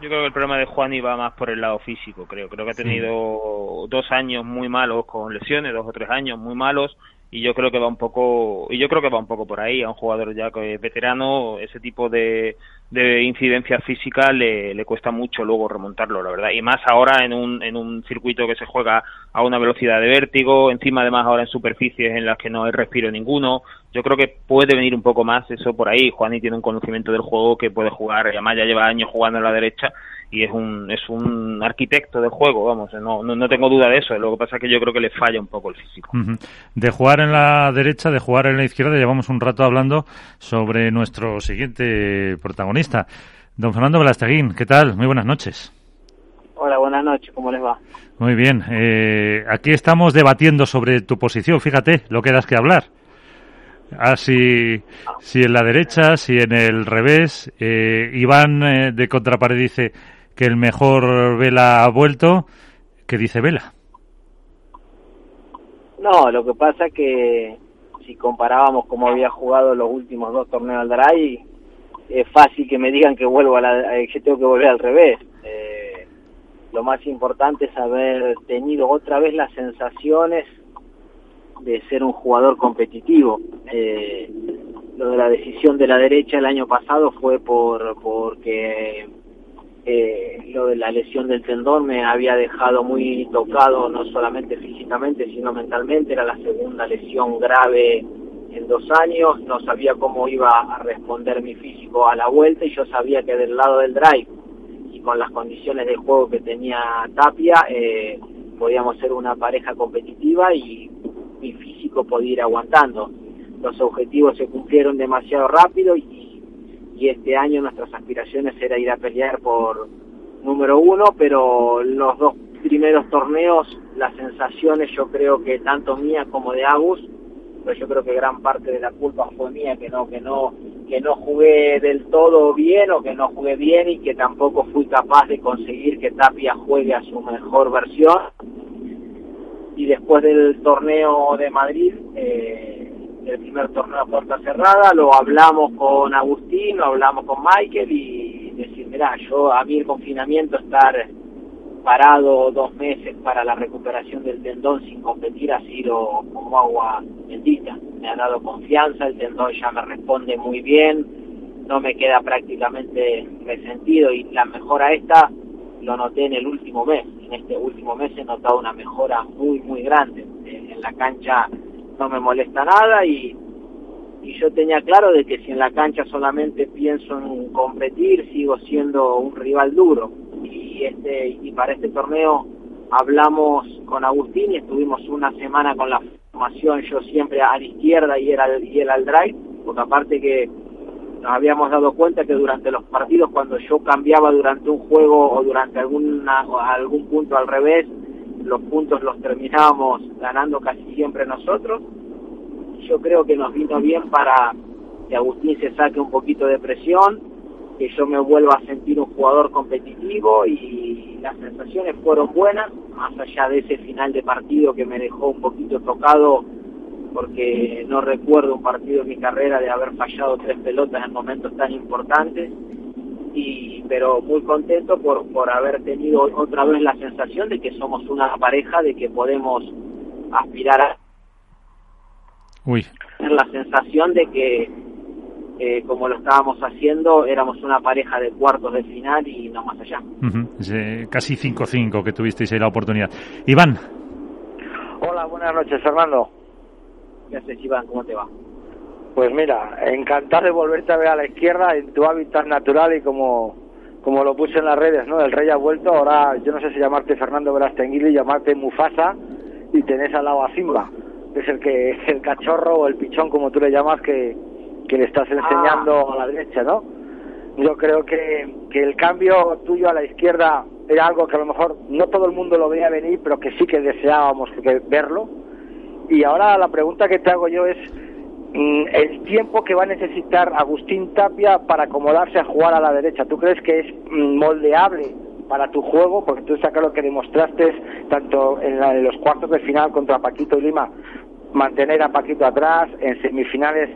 Yo creo que el problema de Juan iba más por el lado físico, creo. Creo que ha tenido dos años muy malos con lesiones, dos o tres años muy malos, y yo creo que va un poco y yo creo que va un poco por ahí. A un jugador ya que es veterano ese tipo de, de incidencia física le, le cuesta mucho luego remontarlo la verdad. Y más ahora en un en un circuito que se juega a una velocidad de vértigo encima además ahora en superficies en las que no hay respiro ninguno yo creo que puede venir un poco más eso por ahí Juani tiene un conocimiento del juego que puede jugar y además ya lleva años jugando en la derecha y es un, es un arquitecto del juego, vamos, no, no, tengo duda de eso, lo que pasa es que yo creo que le falla un poco el físico. De jugar en la derecha, de jugar en la izquierda, llevamos un rato hablando sobre nuestro siguiente protagonista, don Fernando Velasteguín, ¿qué tal? Muy buenas noches. Hola, buenas noches, ¿cómo les va? Muy bien, eh, aquí estamos debatiendo sobre tu posición, fíjate, lo que das que hablar. Ah, si, en la derecha, si en el revés. Eh, Iván eh, de Contrapared dice, que el mejor Vela ha vuelto. ¿Qué dice Vela? No, lo que pasa que si comparábamos cómo había jugado los últimos dos torneos al Daray, es fácil que me digan que vuelvo a la, eh, que tengo que volver al revés. Eh, lo más importante es haber tenido otra vez las sensaciones de ser un jugador competitivo. Eh, lo de la decisión de la derecha el año pasado fue por porque eh, lo de la lesión del tendón me había dejado muy tocado, no solamente físicamente, sino mentalmente. Era la segunda lesión grave en dos años. No sabía cómo iba a responder mi físico a la vuelta y yo sabía que del lado del drive y con las condiciones de juego que tenía Tapia, eh, podíamos ser una pareja competitiva y mi físico podía ir aguantando. Los objetivos se cumplieron demasiado rápido y y este año nuestras aspiraciones era ir a pelear por número uno, pero los dos primeros torneos, las sensaciones yo creo que tanto mía como de Agus, pero yo creo que gran parte de la culpa fue mía, que no, que no, que no jugué del todo bien o que no jugué bien y que tampoco fui capaz de conseguir que Tapia juegue a su mejor versión. Y después del torneo de Madrid, eh, el primer torneo a puerta cerrada, lo hablamos con Agustín, lo hablamos con Michael y decir, mira, yo a mí el confinamiento estar parado dos meses para la recuperación del tendón sin competir ha sido como agua bendita. Me ha dado confianza, el tendón ya me responde muy bien, no me queda prácticamente resentido y la mejora esta lo noté en el último mes. En este último mes he notado una mejora muy, muy grande. En la cancha no me molesta nada y, yo tenía claro de que si en la cancha solamente pienso en competir, sigo siendo un rival duro. Y, este, y para este torneo hablamos con Agustín y estuvimos una semana con la formación, yo siempre a la izquierda y él y él al drive, porque aparte que nos habíamos dado cuenta que durante los partidos cuando yo cambiaba durante un juego o durante alguna, algún punto al revés, los puntos los terminábamos ganando casi siempre nosotros. Yo creo que nos vino bien para que Agustín se saque un poquito de presión, que yo me vuelva a sentir un jugador competitivo y las sensaciones fueron buenas, más allá de ese final de partido que me dejó un poquito tocado porque no recuerdo un partido en mi carrera de haber fallado tres pelotas en momentos tan importantes y pero muy contento por, por haber tenido otra vez la sensación de que somos una pareja, de que podemos aspirar a... Uy, tener la sensación de que, eh, como lo estábamos haciendo, éramos una pareja de cuartos de final y no más allá. casi 5-5 que tuvisteis ahí la oportunidad. Iván. Hola, buenas noches, Fernando. ¿Cómo te va? Pues mira, encantado de volverte a ver a la izquierda en tu hábitat natural y como, como lo puse en las redes, ¿no? El rey ha vuelto, ahora yo no sé si llamarte Fernando Verastenguili, llamarte Mufasa y tenés al lado a Simba, que es el que es el cachorro o el pichón como tú le llamas que, que le estás enseñando a la derecha, ¿no? Yo creo que, que el cambio tuyo a la izquierda era algo que a lo mejor no todo el mundo lo veía venir, pero que sí que deseábamos que verlo. Y ahora la pregunta que te hago yo es mm, el tiempo que va a necesitar Agustín Tapia para acomodarse a jugar a la derecha. ¿Tú crees que es mm, moldeable para tu juego, porque tú está lo que demostraste tanto en, los cuartos de final contra Paquito y Lima, mantener a Paquito atrás, en semifinales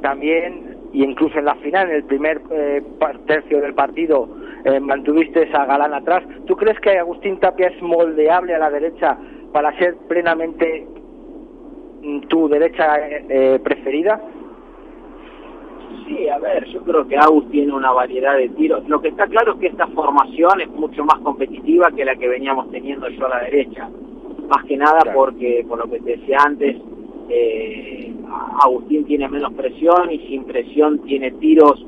también, y incluso en la final, en el primer eh, tercio del partido, eh, mantuviste a Galán atrás. ¿Tú crees que Agustín Tapia es moldeable a la derecha para ser plenamente tu derecha eh, preferida? Sí, a ver, yo creo que Agus tiene una variedad de tiros. Lo que está claro es que esta formación es mucho más competitiva que la que veníamos teniendo yo a la derecha. Más que nada porque, por lo que te decía antes, eh, Agustín tiene menos presión y sin presión tiene tiros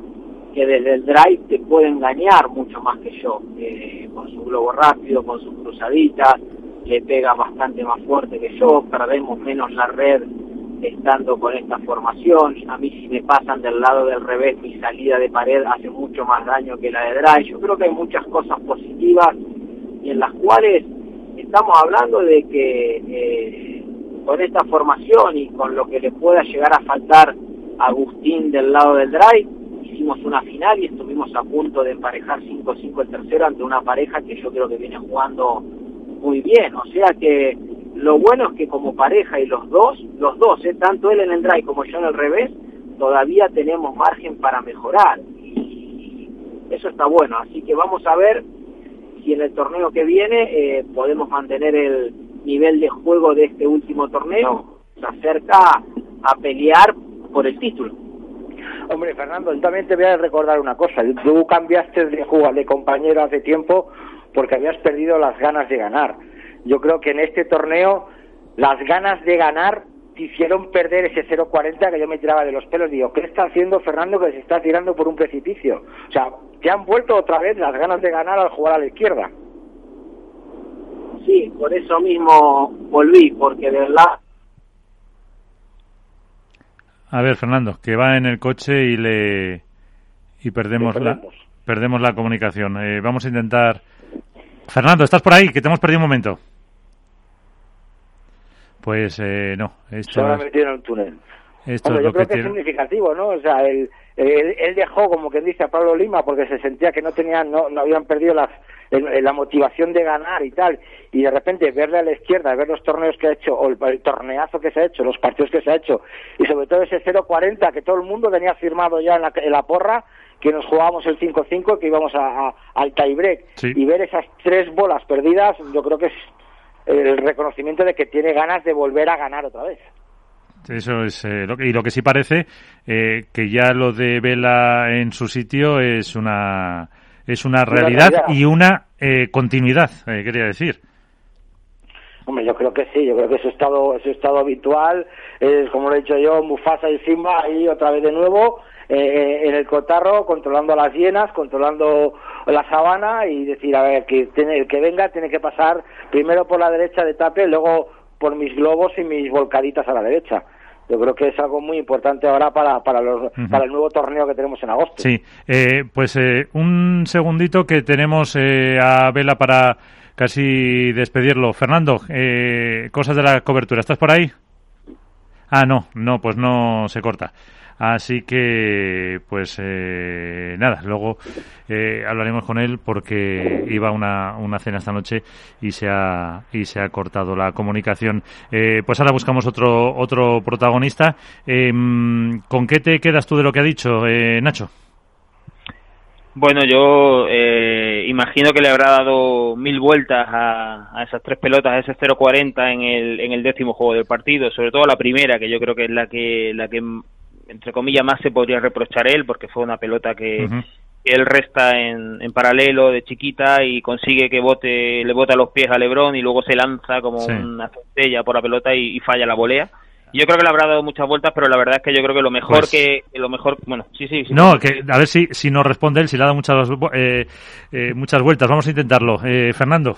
que desde el drive te pueden engañar mucho más que yo. Eh, con su globo rápido, con sus cruzaditas, le pega bastante más fuerte que yo, perdemos menos la red estando con esta formación. A mí si me pasan del lado del revés, mi salida de pared hace mucho más daño que la de drive. Yo creo que hay muchas cosas positivas y en las cuales estamos hablando de que eh, con esta formación y con lo que le pueda llegar a faltar a Agustín del lado del drive, hicimos una final y estuvimos a punto de emparejar 5-5 el tercero ante una pareja que yo creo que viene jugando muy bien. O sea que lo bueno es que como pareja y los dos, los dos, ¿eh? tanto él en el drive como yo en el revés, todavía tenemos margen para mejorar. Y eso está bueno. Así que vamos a ver si en el torneo que viene eh, podemos mantener el nivel de juego de este último torneo. Se acerca a pelear por el título. Hombre, Fernando, también te voy a recordar una cosa. Tú cambiaste de, jugar, de compañero hace tiempo porque habías perdido las ganas de ganar yo creo que en este torneo las ganas de ganar te hicieron perder ese 0.40 que yo me tiraba de los pelos. Digo, ¿qué está haciendo Fernando que se está tirando por un precipicio? O sea, te han vuelto otra vez las ganas de ganar al jugar a la izquierda. Sí, por eso mismo volví, porque de verdad... A ver, Fernando, que va en el coche y le y perdemos, la perdemos la comunicación. Eh, vamos a intentar Fernando, ¿estás por ahí? Que te hemos perdido un momento. Pues eh, no. Esto Se ha metido en el túnel. Esto es yo creo que, es significativo, ¿no? O sea, él, él, dejó, como que dice, a Pablo Lima porque se sentía que no tenían, no, no habían perdido las, la motivación de ganar y tal. Y de repente verle a la izquierda, ver los torneos que ha hecho, o el, torneazo que se ha hecho, los partidos que se ha hecho, y sobre todo ese 0-40 que todo el mundo tenía firmado ya en la, en la porra, que nos jugábamos el 5-5, que íbamos a, al tiebreak. Y ver esas tres bolas perdidas, yo creo que es el reconocimiento de que tiene ganas de volver a ganar otra vez. Eso es eh, lo que, y lo que sí parece eh, que ya lo de Vela en su sitio es una es una realidad, y una eh, continuidad, quería decir. Hombre, yo creo que sí, yo creo que es estado, es estado habitual, es como lo he dicho yo, Mufasa y Simba ahí otra vez de nuevo, en el cotarro, controlando las hienas, controlando la sabana y decir, a ver, que tiene, el que venga tiene que pasar primero por la derecha de tape, luego por mis globos y mis volcaditas a la derecha. Yo creo que es algo muy importante ahora para, para, los, para el nuevo torneo que tenemos en agosto. Sí, eh, pues eh, un segundito que tenemos eh, a Vela para casi despedirlo. Fernando, cosas de la cobertura, ¿estás por ahí? Ah, no, no, pues no se corta. Así que, pues eh, nada, luego eh, hablaremos con él porque iba una, una cena esta noche y se ha, y se ha cortado la comunicación. Eh, pues ahora buscamos otro, otro protagonista. Em, ¿Con qué te quedas tú de lo que ha dicho Nacho? Bueno, yo eh, imagino que le habrá dado mil vueltas a, esas tres pelotas, a ese 0-40 en el, en el décimo juego del partido, sobre todo la primera, que yo creo que es la que, la que entre comillas, más se podría reprochar él, porque fue una pelota que, él resta en, en, paralelo de chiquita y consigue que bote, le bota los pies a Lebron y luego se lanza como una centella por la pelota y falla la volea yo creo que le habrá dado muchas vueltas, pero la verdad es que yo creo que lo mejor pues que lo mejor, bueno, sí, sí. no, que a ver si si nos responde él, si le ha dado muchas eh, eh, muchas vueltas. Vamos a intentarlo, eh, Fernando.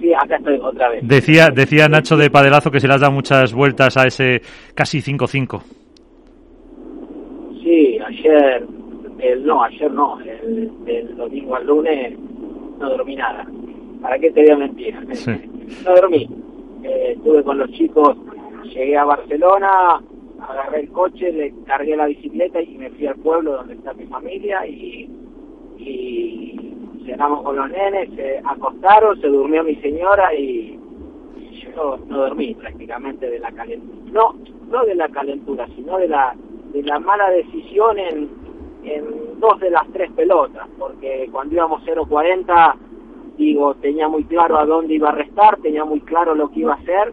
Sí, acá estoy otra vez. Decía decía Nacho de Padelazo que se le has dado muchas vueltas a ese casi 5-5. Sí, ayer, el, no, ayer no, el, el, domingo al lunes no dormí nada. ¿Para qué te voy a mentir? No dormí. estuve con los chicos llegué a Barcelona, agarré el coche, le cargué la bicicleta y me fui al pueblo donde está mi familia y, y cenamos con los nenes, se acostaron, se durmió mi señora y yo no dormí prácticamente de la calentura. No, no de la calentura, sino de la, de la mala decisión en, dos de las tres pelotas, porque cuando íbamos 0.40, digo, tenía muy claro a dónde iba a restar, tenía muy claro lo que iba a hacer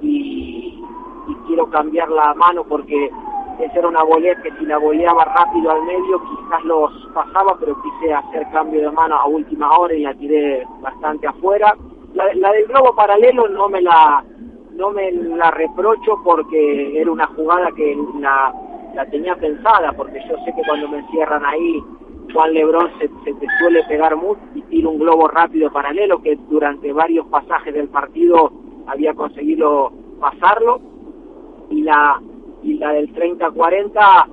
y, y quiero cambiar la mano porque esa era una volea que si la voleaba rápido al medio quizás los pasaba, pero quise hacer cambio de mano a última hora y la tiré bastante afuera. La, del globo paralelo no me la no me la reprocho porque era una jugada que la, la tenía pensada, porque yo sé que cuando me encierran ahí Juan Lebrón se, te suele pegar mucho y tira un globo rápido paralelo que durante varios pasajes del partido había conseguido pasarlo y la y la del 30-40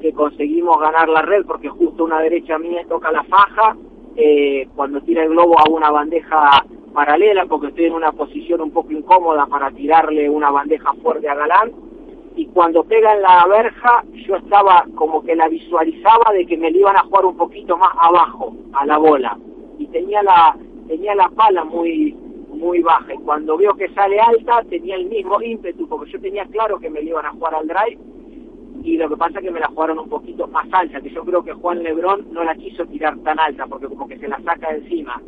que conseguimos ganar la red porque justo una derecha mía toca la faja eh, cuando tira el globo a una bandeja paralela porque estoy en una posición un poco incómoda para tirarle una bandeja fuerte a Galán y cuando pega en la verja yo estaba como que la visualizaba de que me le iban a jugar un poquito más abajo a la bola. Y tenía la tenía la pala muy muy baja. Y cuando veo que sale alta tenía el mismo ímpetu porque yo tenía claro que me iban a jugar al drive. Y lo que pasa es que me la jugaron un poquito más alta que yo creo que Juan Lebrón no la quiso tirar tan alta porque como que se la saca encima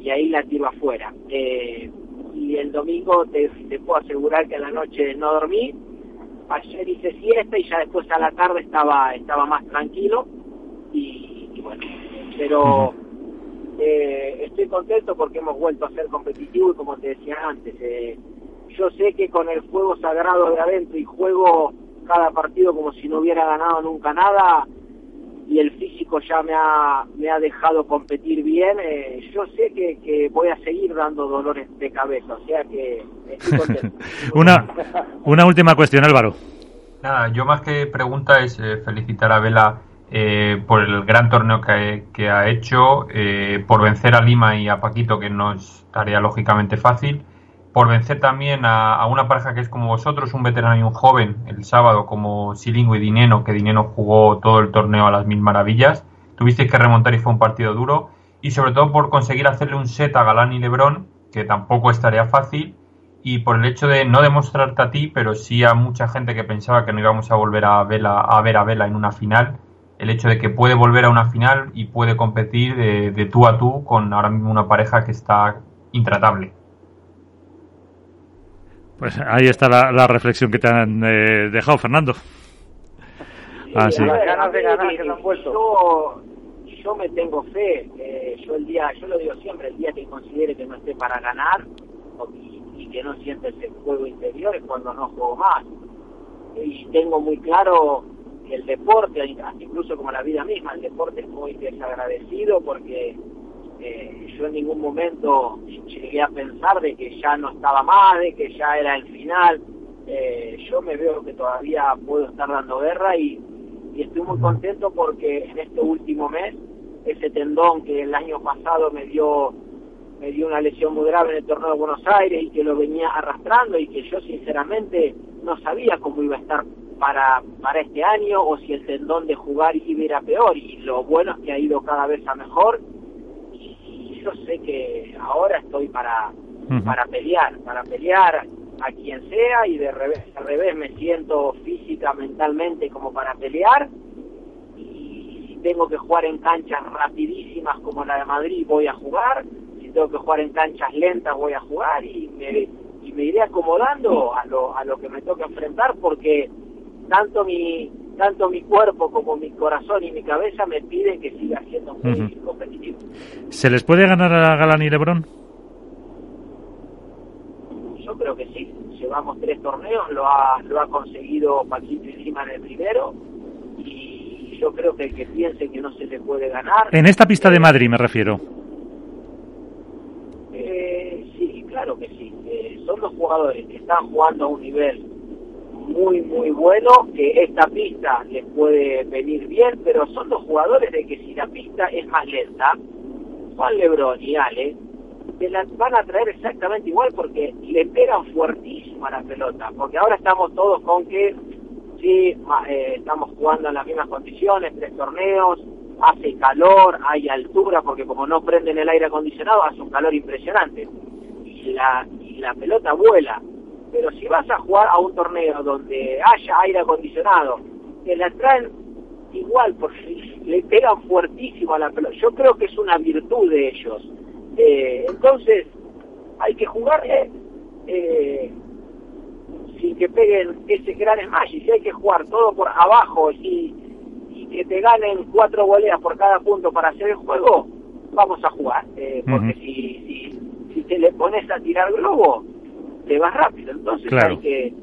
y ahí la tiro afuera. Eh, y el domingo te, te puedo asegurar que a la noche no dormí ayer hice siesta y ya después a la tarde estaba estaba más tranquilo y, y bueno pero eh, estoy contento porque hemos vuelto a ser competitivos y como te decía antes, eh, yo sé que con el juego sagrado de adentro y juego cada partido como si no hubiera ganado nunca nada y el físico ya me ha, me ha dejado competir bien, eh, yo sé que, que voy a seguir dando dolores de cabeza, o sea que estoy contento. una, una última cuestión, Álvaro. Nada, yo más que pregunta es eh, felicitar a Vela eh, por el gran torneo que, ha hecho, eh, por vencer a Lima y a Paquito, que no es tarea lógicamente fácil, por vencer también a, una pareja que es como vosotros, un veterano y un joven, el sábado como Silingo y Dineno, que Dineno jugó todo el torneo a las mil maravillas. Tuvisteis que remontar y fue un partido duro. Y sobre todo por conseguir hacerle un set a Galán y Lebrón, que tampoco es tarea fácil. Y por el hecho de no demostrarte a ti, pero sí a mucha gente que pensaba que no íbamos a volver a, a ver a Vela en una final el hecho de que puede volver a una final y puede competir de, tú a tú con ahora mismo una pareja que está intratable. Pues ahí está la, reflexión que te han eh, dejado, Fernando. Ah, ganas de ganar que han Yo, yo me tengo fe. Eh, yo el día, yo lo digo siempre, el día que considere que no esté para ganar y, y que no siente ese juego interior es cuando no juego más. Y tengo muy claro el deporte, incluso como la vida misma, el deporte es muy desagradecido porque eh, yo en ningún momento llegué a pensar de que ya no estaba más, de que ya era el final. Eh, yo me veo que todavía puedo estar dando guerra y, y estoy muy contento porque en este último mes ese tendón que el año pasado me dio me dio una lesión muy grave en el torneo de Buenos Aires y que lo venía arrastrando y que yo sinceramente no sabía cómo iba a estar para, para este año o si el tendón de jugar iba a peor y lo bueno es que ha ido cada vez a mejor yo sé que ahora estoy para, para pelear, para pelear a quien sea y de revés, al revés me siento física, mentalmente como para pelear. Y tengo que jugar en canchas rapidísimas como la de Madrid voy a jugar, si tengo que jugar en canchas lentas voy a jugar. Y me, y me iré acomodando a lo, a lo que me toca enfrentar porque tanto mi tanto mi cuerpo como mi corazón y mi cabeza me piden que siga siendo muy competitivo. ¿Se les puede ganar a Galán y Lebron? Yo creo que sí. Llevamos tres torneos, lo ha, lo ha conseguido Paquito encima en el primero y yo creo que el que piense que no se le puede ganar... En esta pista de Madrid me refiero. Eh, sí, claro que sí. Eh, son los jugadores que están jugando a un nivel muy, muy bueno, que esta pista les puede venir bien, pero son los jugadores de que si la pista es más lenta, Juan Lebron y Ale, se las van a traer exactamente igual porque le pegan fuertísimo a la pelota, porque ahora estamos todos con que sí, eh, estamos jugando en las mismas condiciones, tres torneos, hace calor, hay altura, porque como no prenden el aire acondicionado, hace un calor impresionante. Y la, y la pelota vuela. Pero si vas a jugar a un torneo donde haya aire acondicionado, que la traen igual, porque le pegan fuertísimo a la pelota. Yo creo que es una virtud de ellos. Eh, entonces, hay que jugar eh, eh, sin que peguen ese gran smash. Y si hay que jugar todo por abajo y, y que te ganen cuatro goleas por cada punto para hacer el juego, vamos a jugar. Eh, porque si, si, si te le pones a tirar globo, te vas rápido. Entonces hay que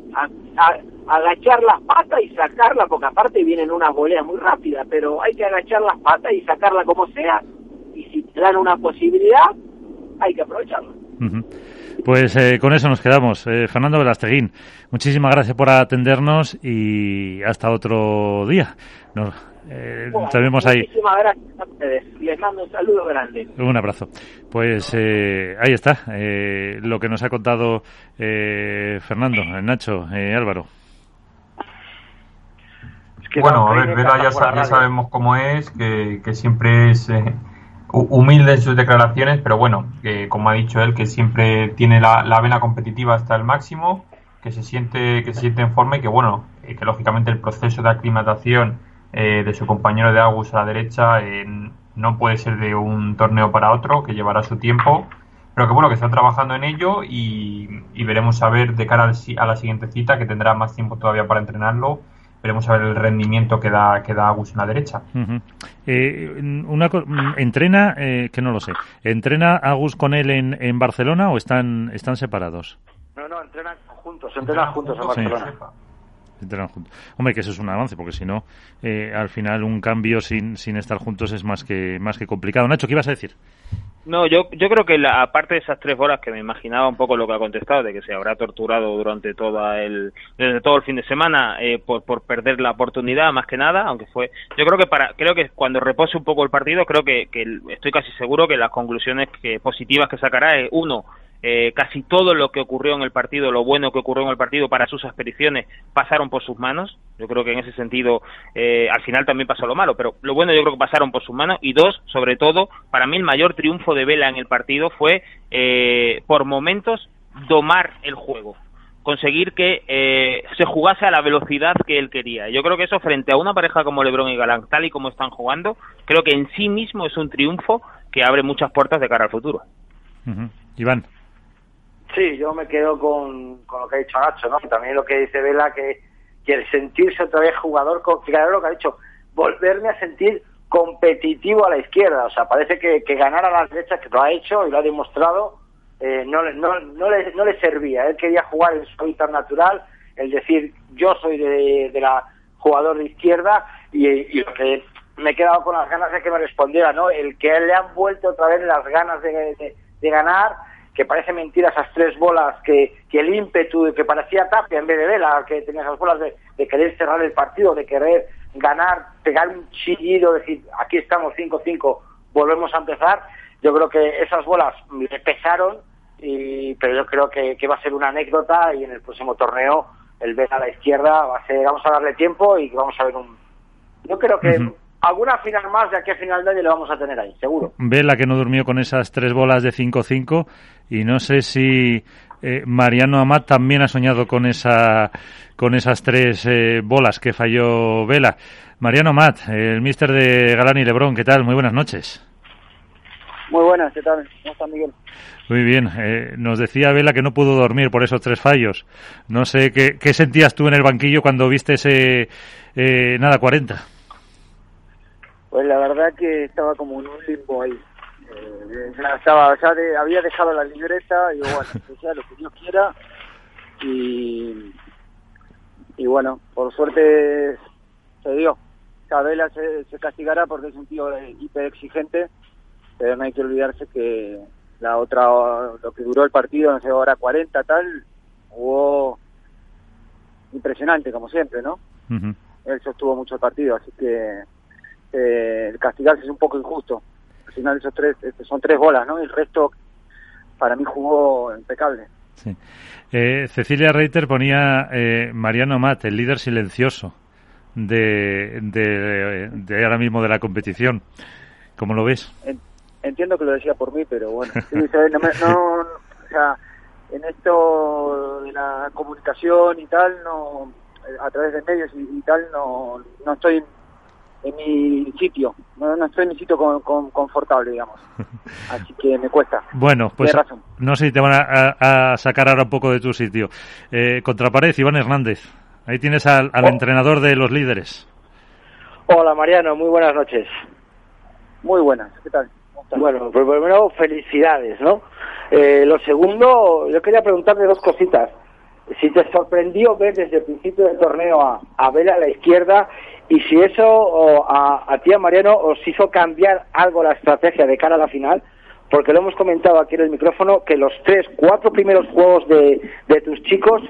agachar las patas y sacarla, porque aparte vienen unas goleas muy rápidas, pero hay que agachar las patas y sacarla como sea. Y si te dan una posibilidad, hay que aprovecharla. Pues eh, con eso nos quedamos. Eh, Fernando Velasteguín, muchísimas gracias por atendernos y hasta otro día. Nos, eh, vemos ahí. Muchísimas gracias a ustedes. Les mando un saludo grande. Un abrazo. Pues eh, ahí está eh, lo que nos ha contado eh, Fernando, Nacho, Álvaro. bueno, a ver, Vela ya, ya, sabemos cómo es, que, que siempre es humilde en sus declaraciones, pero bueno, que como ha dicho él, que siempre tiene la, la, vena competitiva hasta el máximo, que se siente que se siente en forma y que bueno, que lógicamente el proceso de aclimatación eh, de su compañero de Agus a la derecha eh, no puede ser de un torneo para otro, que llevará su tiempo, pero que bueno, que está trabajando en ello y, veremos a ver de cara a la siguiente cita, que tendrá más tiempo todavía para entrenarlo, veremos a ver el rendimiento que da, que da Agus en la derecha. Eh, una, ¿Entrena, que no lo sé, entrena Agus con él en, en Barcelona o están, están separados? No, no, entrenan juntos, entrenan juntos en Barcelona. Hombre, que eso es un avance, porque si no, eh, al final un cambio sin, sin estar juntos es más que, más que complicado. Nacho, ¿qué ibas a decir? No, yo, yo creo que la, aparte de esas tres horas que me imaginaba un poco lo que ha contestado, de que se habrá torturado durante toda el, desde todo el fin de semana eh, por, por perder la oportunidad, más que nada, aunque fue, yo creo que para, creo que cuando repose un poco el partido, creo que, que estoy casi seguro que las conclusiones que, positivas que sacará es uno, eh, casi todo lo que ocurrió en el partido, lo bueno que ocurrió en el partido para sus expediciones, pasaron por sus manos. Yo creo que en ese sentido, eh, al final también pasó lo malo, pero lo bueno yo creo que pasaron por sus manos. Y dos, sobre todo, para mí el mayor triunfo de Vela en el partido fue, eh, por momentos, domar el juego conseguir que se jugase a la velocidad que él quería. Yo creo que eso frente a una pareja como LeBron y Galán, tal y como están jugando, creo que en sí mismo es un triunfo que abre muchas puertas de cara al futuro. Iván. Sí, yo me quedo con, con lo que ha dicho Nacho, ¿no? También lo que dice Vela, que, que el sentirse otra vez jugador, claro lo que ha dicho, volverme a sentir competitivo a la izquierda. O sea, parece que, que ganar a la derecha, que lo ha hecho y lo ha demostrado, eh, no, no, no, le, no le servía. Él quería jugar en su hábitat natural, el decir, yo soy de, de la jugador de izquierda y, y, lo que me he quedado con las ganas de que me respondiera, ¿no? El que le han vuelto otra vez las ganas de, de ganar que parece mentira esas tres bolas que, que el ímpetu que parecía Tapia en vez de Vela, que tenía esas bolas de, querer cerrar el partido, de querer ganar, pegar un chillido, decir, aquí estamos 5-5, volvemos a empezar. Yo creo que esas bolas le pesaron, y, pero yo creo que, que va a ser una anécdota y en el próximo torneo el Vela a la izquierda va a ser, vamos a darle tiempo y vamos a ver un... Yo creo que alguna final más de aquí a final de año le vamos a tener ahí, seguro. Vela que no durmió con esas tres bolas de 5-5 y no sé si eh, Mariano Amat también ha soñado con esa con esas tres eh, bolas que falló Vela. Mariano Amat, el mister de Galán y Lebrón, ¿qué tal? Muy buenas noches. Muy buenas, ¿qué tal? ¿Cómo está Miguel? Muy bien. Eh, nos decía Vela que no pudo dormir por esos tres fallos. No sé qué, qué sentías tú en el banquillo cuando viste ese nada 40. Pues la verdad que estaba como en un limbo ahí. Eh, ya estaba, ya había dejado la libreta y bueno, decía lo que Dios quiera y, y bueno, por suerte se dio. Cabela se, se castigará porque es un tío hiper exigente, pero no hay que olvidarse que la otra, lo que duró el partido, no sé, hora 40 tal, hubo impresionante como siempre, ¿no? Él sostuvo mucho el partido, así que eh, el castigarse es un poco injusto. Al final esos tres, este, son tres bolas, ¿no? El resto para mí jugó impecable. Sí. Eh, Cecilia Reiter ponía eh, Mariano Mat, el líder silencioso de, de, ahora mismo de la competición. ¿Cómo lo ves? Entiendo que lo decía por mí, pero bueno, no, o sea, en esto de la comunicación y tal, no a través de medios y, y tal, no, no estoy en mi sitio. No, no estoy en mi sitio con, confortable, digamos. Así que me cuesta. Bueno, pues no sé si te van a, sacar ahora un poco de tu sitio. Eh, contrapared, Iván Hernández. Ahí tienes al, oh. entrenador de los líderes. Hola Mariano, muy buenas noches. Muy buenas, ¿qué tal? Bueno, pues primero felicidades, ¿no? Eh, lo segundo, yo quería preguntarte dos cositas. Si te sorprendió ver desde el principio del torneo a, a ver a la izquierda y si eso a, a a Mariano, os hizo cambiar algo la estrategia de cara a la final, porque lo hemos comentado aquí en el micrófono, que los tres, cuatro primeros juegos de, de tus chicos,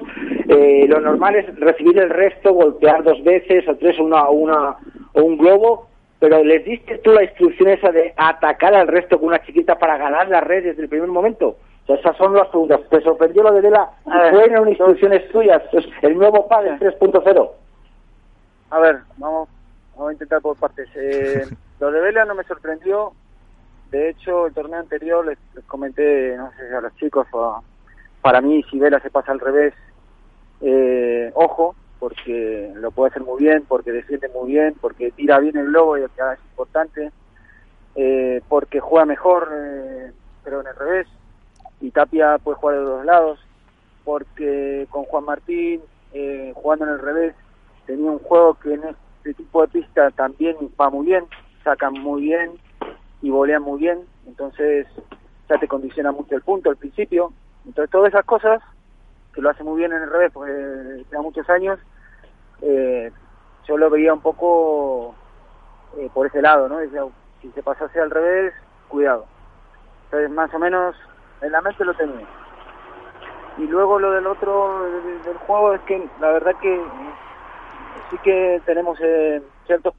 eh, lo normal es recibir el resto, golpear dos veces o tres una, una, o un globo, pero les diste tú la instrucción esa de atacar al resto con una chiquita para ganar la red desde el primer momento. O sea, esas son las preguntas. ¿Te sorprendió lo de Vela? ¿Fueron instrucciones tuyas? el nuevo PAD 3.0. A ver, vamos, vamos a intentar por partes. Eh, lo de Vela no me sorprendió. De hecho, el torneo anterior les, comenté, no sé si a los chicos o para mí, si Vela se pasa al revés, eh, ojo, porque lo puede hacer muy bien, porque defiende muy bien, porque tira bien el globo y es importante, eh, porque juega mejor, eh, pero en el revés, y Tapia puede jugar de los lados, porque con Juan Martín, eh, jugando en el revés, tenía un juego que en este tipo de pista también va muy bien, sacan muy bien y volean muy bien, entonces ya te condiciona mucho el punto al principio. Entonces todas esas cosas, que lo hace muy bien en el revés, porque lleva muchos años, eh, yo lo veía un poco eh, por ese lado, ¿no? Decía, si se pasase al revés, cuidado. Entonces más o menos en la mente lo tenía. Y luego lo del otro del juego es que la verdad que sí que tenemos eh, ciertas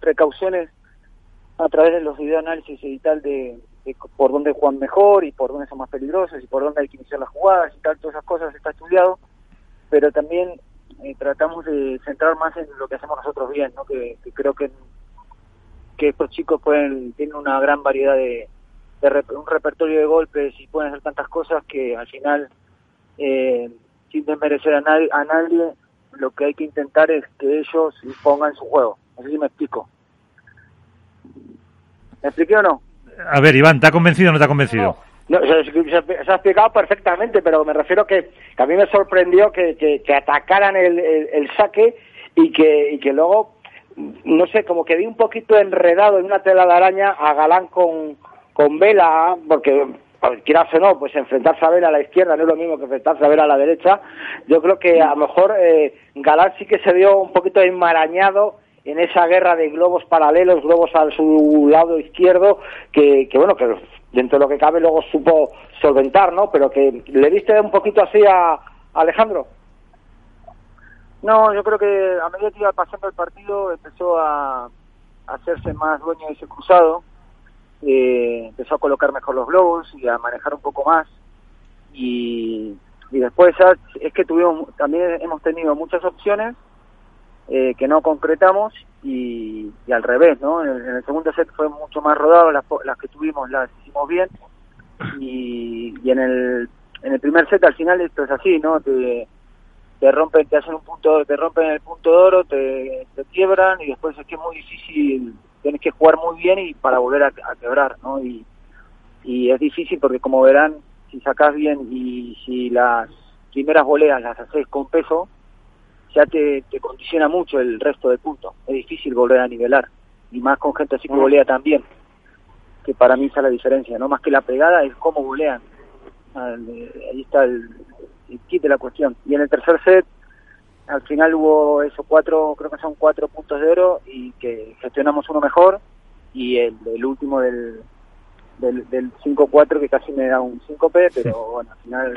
precauciones a través de los videoanálisis y tal de, por dónde juegan mejor y por dónde son más peligrosos y por dónde hay que iniciar las jugadas y tal, todas esas cosas está estudiado, pero también eh, tratamos de centrar más en lo que hacemos nosotros bien, ¿no? que, creo que, que estos chicos pueden tienen una gran variedad de, un repertorio de golpes y pueden hacer tantas cosas que al final, eh, sin desmerecer a nadie, a nadie lo que hay que intentar es que ellos impongan su juego. No sé si me explico. ¿Me expliqué o no? A ver, Iván, ¿te ha convencido o no te ha convencido? No, se, ha explicado perfectamente, pero me refiero que, a mí me sorprendió que, que, atacaran el, el, saque y que, y que luego, no sé, como que vi un poquito enredado en una tela de araña a Galán con, con Vela, porque quieras o no, pues enfrentarse a Vela a la izquierda no es lo mismo que enfrentarse a Vela a la derecha. Yo creo que a lo mejor eh, Galán sí que se vio un poquito enmarañado en esa guerra de globos paralelos, globos a su lado izquierdo, que, que bueno, que dentro de lo que cabe luego supo solventar, ¿no? Pero que le viste un poquito así a, Alejandro. No, yo creo que a medida que iba pasando el partido empezó a hacerse más dueño de ese cruzado eh, empezó a colocar mejor los globos y a manejar un poco más. Y, y después es que tuvimos, también hemos tenido muchas opciones eh, que no concretamos y, al revés, ¿no? En el, segundo set fue mucho más rodado, las, las que tuvimos las hicimos bien y, y en el en el primer set al final esto es así, ¿no? Te, te rompen, te hacen un punto, te rompen el punto de oro, te, te quiebran y después es que es muy difícil, tienes que jugar muy bien y para volver a, a quebrar, ¿no? Y, y es difícil porque como verán, si sacás bien y si las primeras voleas las haces con peso, ya te, te condiciona mucho el resto del punto. Es difícil volver a nivelar, y más con gente así que volea también, que para mí está la diferencia, no más que la pegada es cómo volean. Ahí está el, el kit de la cuestión. Y en el tercer set, al final hubo esos cuatro, creo que son cuatro puntos de oro y que gestionamos uno mejor y el, el último del, del, del 5-4 que casi me da un 5P, pero bueno, al final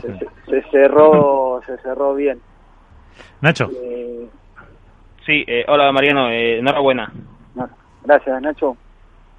se, se, se, cerró se cerró bien. Nacho. Eh, sí, eh, hola Mariano, eh, enhorabuena. Gracias, Nacho.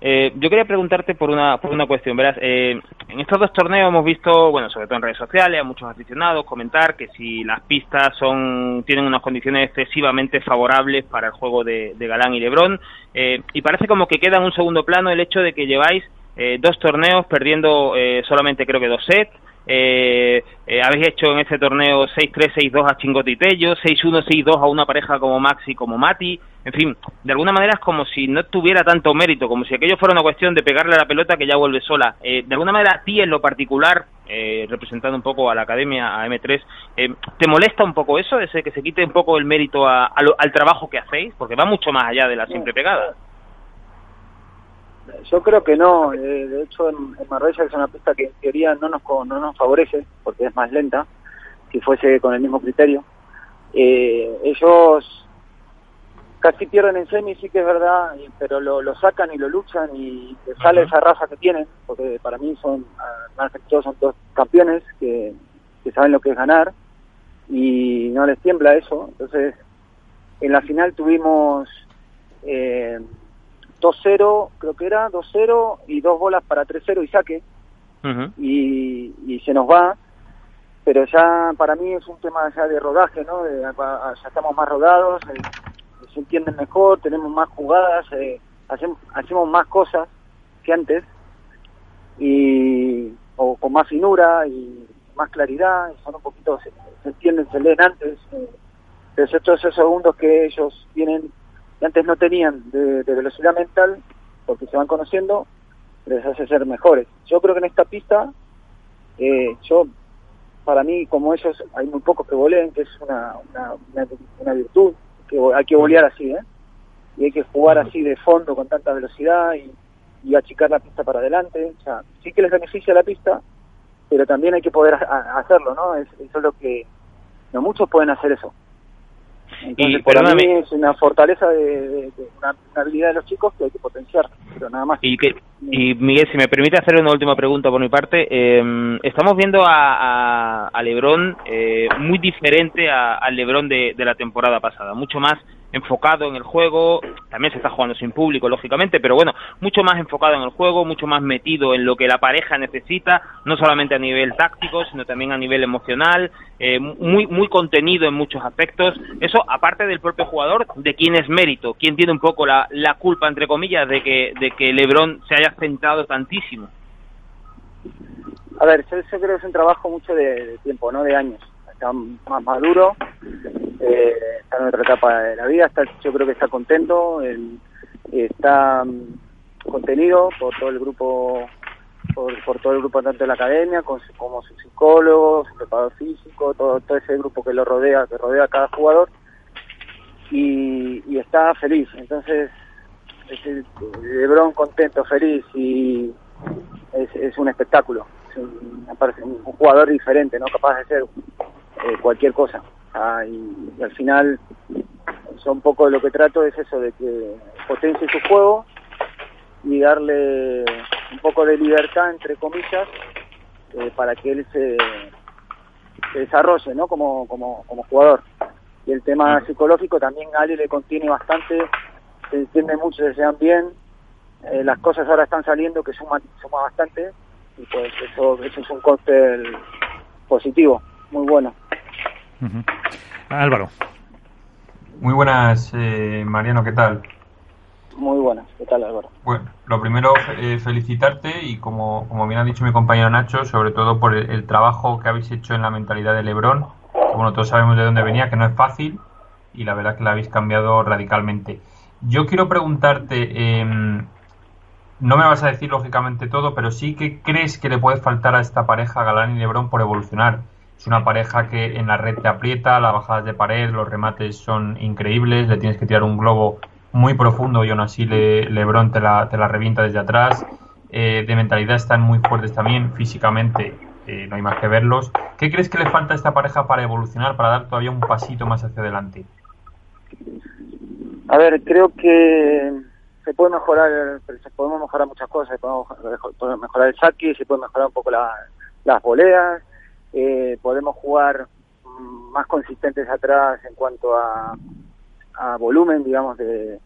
Eh, yo quería preguntarte por una, por una cuestión, verás, eh, en estos dos torneos hemos visto, bueno, sobre todo en redes sociales, a muchos aficionados comentar que si las pistas son tienen unas condiciones excesivamente favorables para el juego de, Galán y Lebrón, eh, y parece como que queda en un segundo plano el hecho de que lleváis eh, dos torneos perdiendo eh, solamente creo que dos sets, eh, eh, habéis hecho en ese torneo 6-3, 6-2 a Chingotitello, 6-1, 6-2 a una pareja como Maxi como Mati. En fin, de alguna manera es como si no tuviera tanto mérito, como si aquello fuera una cuestión de pegarle a la pelota que ya vuelve sola. Eh, de alguna manera, a ti en lo particular, eh, representando un poco a la academia, a M3, eh, ¿te molesta un poco eso, ese que se quite un poco el mérito a, al trabajo que hacéis? Porque va mucho más allá de la simple pegada. Yo creo que no, eh, de hecho en, en Marbella que es una pista que en teoría no nos no nos favorece porque es más lenta, si fuese con el mismo criterio. Eh, ellos casi pierden en semi, sí que es verdad, y- pero lo, lo sacan y lo luchan y les sale esa raza que tienen, porque para mí son, ah, más que todos son dos campeones que, que saben lo que es ganar y no les tiembla eso. Entonces, en la final tuvimos eh, 2-0, creo que era 2-0 y dos bolas para 3-0 y saque Ujú. y, y se nos va, pero ya para mí es un tema ya de rodaje, ¿no? De- a- ya estamos más rodados, eh, se entienden mejor, tenemos más jugadas, eh, hacemos, hacemos más cosas que antes y o con más finura y más claridad, y son un poquito, se, se entienden, se leen antes, eh, pero estos esos segundos que ellos tienen que antes no tenían de, de velocidad mental, porque se van conociendo, les hace ser mejores. Yo creo que en esta pista, eh, yo, para mí, como ellos, hay muy pocos que voleen, que es una, una, una, una virtud, que hay que volear así, ¿eh? Y hay que jugar así de fondo con tanta velocidad y, achicar la pista para adelante. O sea, sí que les beneficia la pista, pero también hay que poder hacerlo, ¿no? Es, eso es lo que, no muchos pueden hacer eso. Entonces, Y, para mí es una fortaleza de, de- de una, una habilidad de los chicos que hay que potenciar, pero nada más. Y, que, y Miguel, si me permite hacer una última pregunta por mi parte, eh, estamos viendo a, a, a Lebron eh, muy diferente al Lebron de, de la temporada pasada, mucho más enfocado en el juego, también se está jugando sin público, lógicamente, pero bueno, mucho más enfocado en el juego, mucho más metido en lo que la pareja necesita, no solamente a nivel táctico, sino también a nivel emocional, eh, muy, muy contenido en muchos aspectos. Eso, aparte del propio jugador, de quién es mérito, quién tiene un poco la, la culpa, entre comillas, de que, de que LeBron se haya centrado tantísimo. A ver, yo, yo creo que es un trabajo mucho de, de tiempo, no de años. Está más maduro, eh, está en otra etapa de la vida, está, yo creo que está contento, está mm, contenido por todo el grupo, por, todo el grupo tanto de la academia, con como su psicólogo, su preparador físico, todo, todo ese grupo que lo rodea, que rodea a cada jugador, y, está feliz. Entonces, Lebron contento, feliz y es, un espectáculo. Es un, un jugador diferente, no capaz de ser eh, cualquier cosa. Ah, y, y al final, yo un poco lo que trato es eso, de que potencie su juego y darle un poco de libertad, entre comillas, eh, para que él se, se desarrolle ¿no? como, como, como jugador. Y el tema psicológico también a Ale le contiene bastante, se entiende mucho, se llevan bien, eh, las cosas ahora están saliendo que suman, suma bastante y pues eso, eso es un cóctel positivo, muy bueno. Ujú. Álvaro. Muy buenas, eh, Mariano, ¿qué tal? Muy buenas, ¿qué tal Álvaro? Bueno, lo primero eh, felicitarte y como, como bien ha dicho mi compañero Nacho, sobre todo por el, trabajo que habéis hecho en la mentalidad de Lebron. Bueno, todos sabemos de dónde venía, que no es fácil y la verdad que la habéis cambiado radicalmente. Yo quiero preguntarte, em, no me vas a decir lógicamente todo, pero sí que crees que le puede faltar a esta pareja Galán y Lebron por evolucionar. Es una pareja que en la red te aprieta, las bajadas de pared, los remates son increíbles, le tienes que tirar un globo muy profundo y aún así le, Lebron te la, te la revienta desde atrás. Eh, de mentalidad están muy fuertes también, físicamente eh, no hay más que verlos. ¿Qué crees que le falta a esta pareja para evolucionar, para dar todavía un pasito más hacia adelante? A ver, creo que se puede mejorar, se podemos mejorar muchas cosas, podemos, mejorar el saque, se puede mejorar un poco las voleas, eh, podemos jugar más consistentes atrás en cuanto a, a volumen, digamos, de,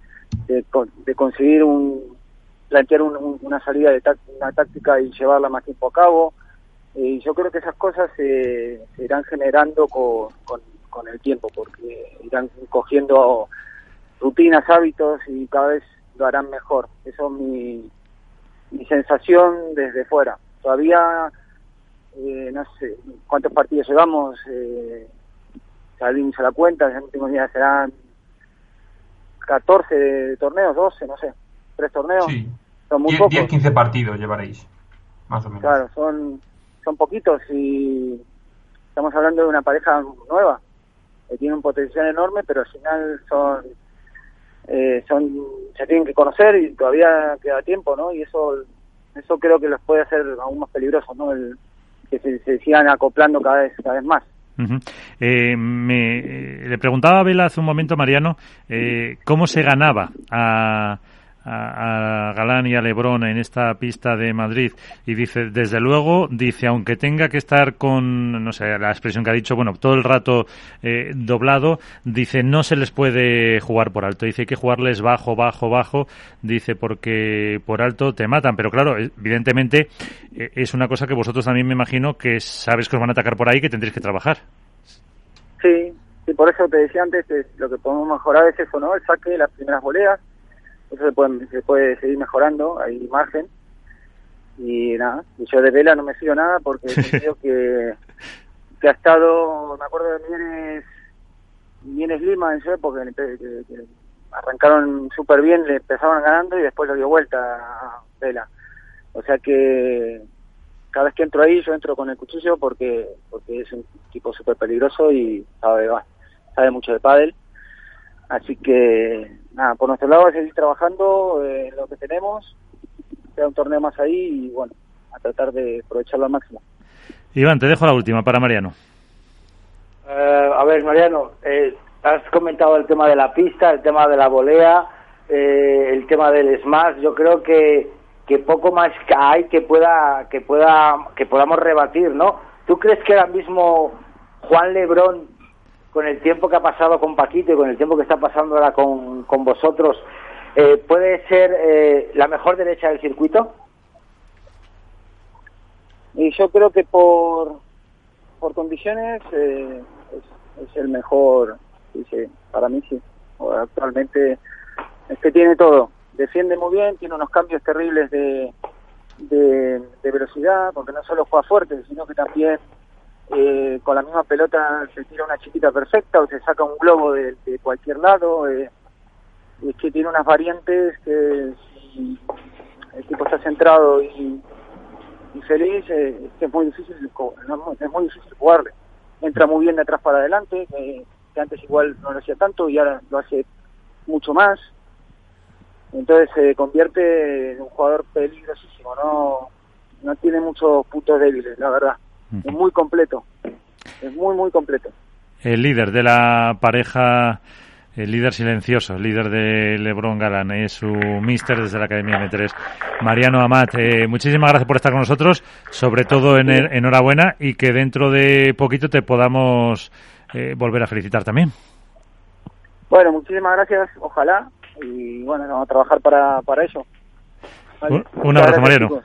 de, conseguir un plantear una salida de una táctica y llevarla más tiempo a cabo. Y yo creo que esas cosas se, irán generando con, con, el tiempo, porque irán cogiendo rutinas, hábitos y cada vez lo harán mejor. Eso es mi, mi sensación desde fuera. Todavía, eh, no sé cuántos partidos llevamos, eh, alguien se la cuenta, ya no tengo idea, serán 14 torneos, 12, no sé, tres torneos. Sí. Son muy 10, 15 partidos llevaréis, más o menos. Claro, son, son poquitos y estamos hablando de una pareja nueva que tiene un potencial enorme, pero al final son, eh, son se tienen que conocer y todavía queda tiempo, ¿no? Y eso eso creo que los puede hacer aún más peligrosos, ¿no? El, que se, se sigan acoplando cada vez cada vez más. Eh, me, eh, le preguntaba a Vela hace un momento, Mariano, eh, cómo se ganaba a, a, Galán y a Lebrón en esta pista de Madrid y dice, desde luego, dice, aunque tenga que estar con, no sé, la expresión que ha dicho, bueno, todo el rato eh, doblado, dice, no se les puede jugar por alto, dice, hay que jugarles bajo, bajo, bajo, dice, porque por alto te matan, pero claro, evidentemente eh, es una cosa que vosotros también me imagino que sabes que os van a atacar por ahí que tendréis que trabajar. Sí, y por eso te decía antes, lo que podemos mejorar es eso, ¿no? El saque, las primeras boleas, eso se puede, se puede seguir mejorando, hay imagen. Y nada, y yo de vela no me sigo nada porque creo que, que ha estado, me acuerdo de Mienes, Mienes Lima en su época, que, arrancaron súper bien, le empezaban ganando y después lo dio vuelta a Vela. O sea que cada vez que entro ahí yo entro con el cuchillo porque porque es un tipo súper peligroso y sabe, sabe mucho de pádel. Así que nada, por nuestro lado, a seguir trabajando en lo que tenemos, queda un torneo más ahí y bueno, a tratar de aprovecharlo al máximo. Iván, te dejo la última para Mariano. Eh, a ver, Mariano, eh, has comentado el tema de la pista, el tema de la volea, eh, el tema del smash. Yo creo que, que poco más hay que pueda que pueda que podamos rebatir, ¿no? ¿Tú crees que ahora mismo Juan Lebrón con el tiempo que ha pasado con Paquito y con el tiempo que está pasando ahora con, con vosotros, eh, ¿puede ser eh, la mejor derecha del circuito? Y yo creo que por, por condiciones eh, es, el mejor, sí, para mí sí. Actualmente es que tiene todo. Defiende muy bien, tiene unos cambios terribles de, de, de velocidad, porque no solo juega fuerte, sino que también eh, con la misma pelota se tira una chiquita perfecta o se saca un globo de, cualquier lado. Eh, es que tiene unas variantes que si el tipo está centrado y, feliz, eh, es muy difícil es muy difícil jugarle. Entra muy bien de atrás para adelante, que antes igual no lo hacía tanto y ahora lo hace mucho más. Entonces se convierte en un jugador peligrosísimo, no, no tiene muchos puntos débiles, la verdad. Es muy completo. Es muy, muy completo. El líder de la pareja, el líder silencioso, el líder de Lebron Galán, es su mister desde la Academia M3. Mariano Amat, eh, muchísimas gracias por estar con nosotros, sobre todo en enhorabuena y que dentro de poquito te podamos eh, volver a felicitar también. Bueno, muchísimas gracias, ojalá, y bueno, vamos a trabajar para, para eso. Un, abrazo, Mariano.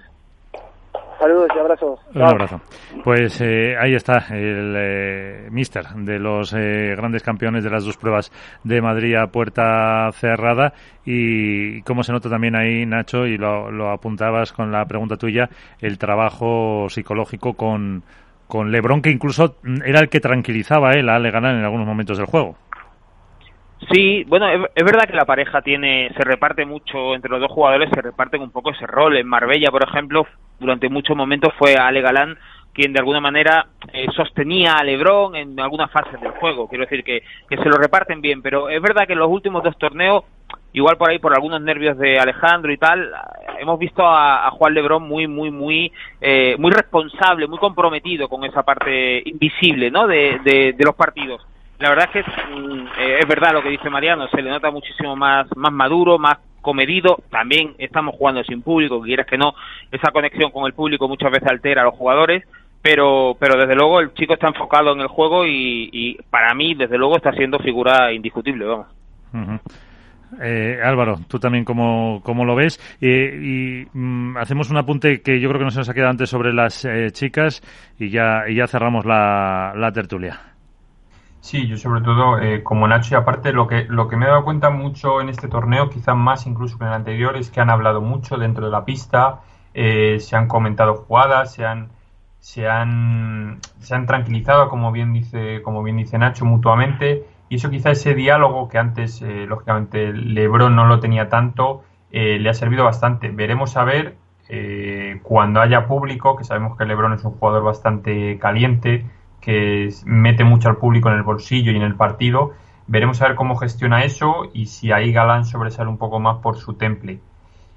Saludos y abrazos. Un abrazo. Pues eh, ahí está el eh, mister de los eh, grandes campeones de las dos pruebas de Madrid a puerta cerrada y cómo se nota también ahí, Nacho, y lo, lo apuntabas con la pregunta tuya, el trabajo psicológico con, con Lebron, que incluso era el que tranquilizaba él a Ale Galán en algunos momentos del juego. Sí, bueno, es, verdad que la pareja tiene, se reparte mucho entre los dos jugadores, se reparten un poco ese rol. En Marbella, por ejemplo, durante muchos momentos fue Ale Galán quien de alguna manera eh, sostenía a Lebron en algunas fases del juego. Quiero decir que, que se lo reparten bien, pero es verdad que en los últimos dos torneos, igual por ahí por algunos nervios de Alejandro y tal, hemos visto a, Juan Lebron muy, muy, muy, eh, muy responsable, muy comprometido con esa parte invisible, ¿no? De, de los partidos la verdad es que es, mm, eh, es verdad lo que dice Mariano, se le nota muchísimo más, más maduro, más comedido, también estamos jugando sin público, quieres que no, esa conexión con el público muchas veces altera a los jugadores, pero, pero desde luego el chico está enfocado en el juego y, para mí, desde luego, está siendo figura indiscutible, vamos. Eh, Álvaro, tú también cómo, cómo lo ves. Eh, y mm, hacemos un apunte que yo creo que no se nos ha quedado antes sobre las eh, chicas y ya, y ya cerramos la, la tertulia. Sí, yo sobre todo eh, como Nacho y aparte lo que lo que me he dado cuenta mucho en este torneo, quizás más incluso que en el anterior, es que han hablado mucho dentro de la pista, eh, se han comentado jugadas, se han se han se han tranquilizado como bien dice como bien dice Nacho mutuamente y eso quizá ese diálogo que antes eh, lógicamente LeBron no lo tenía tanto le ha servido bastante. Veremos a ver cuando haya público, que sabemos que LeBron es un jugador bastante caliente que mete mucho al público en el bolsillo y en el partido. Veremos a ver cómo gestiona eso y si ahí Galán sobresale un poco más por su temple.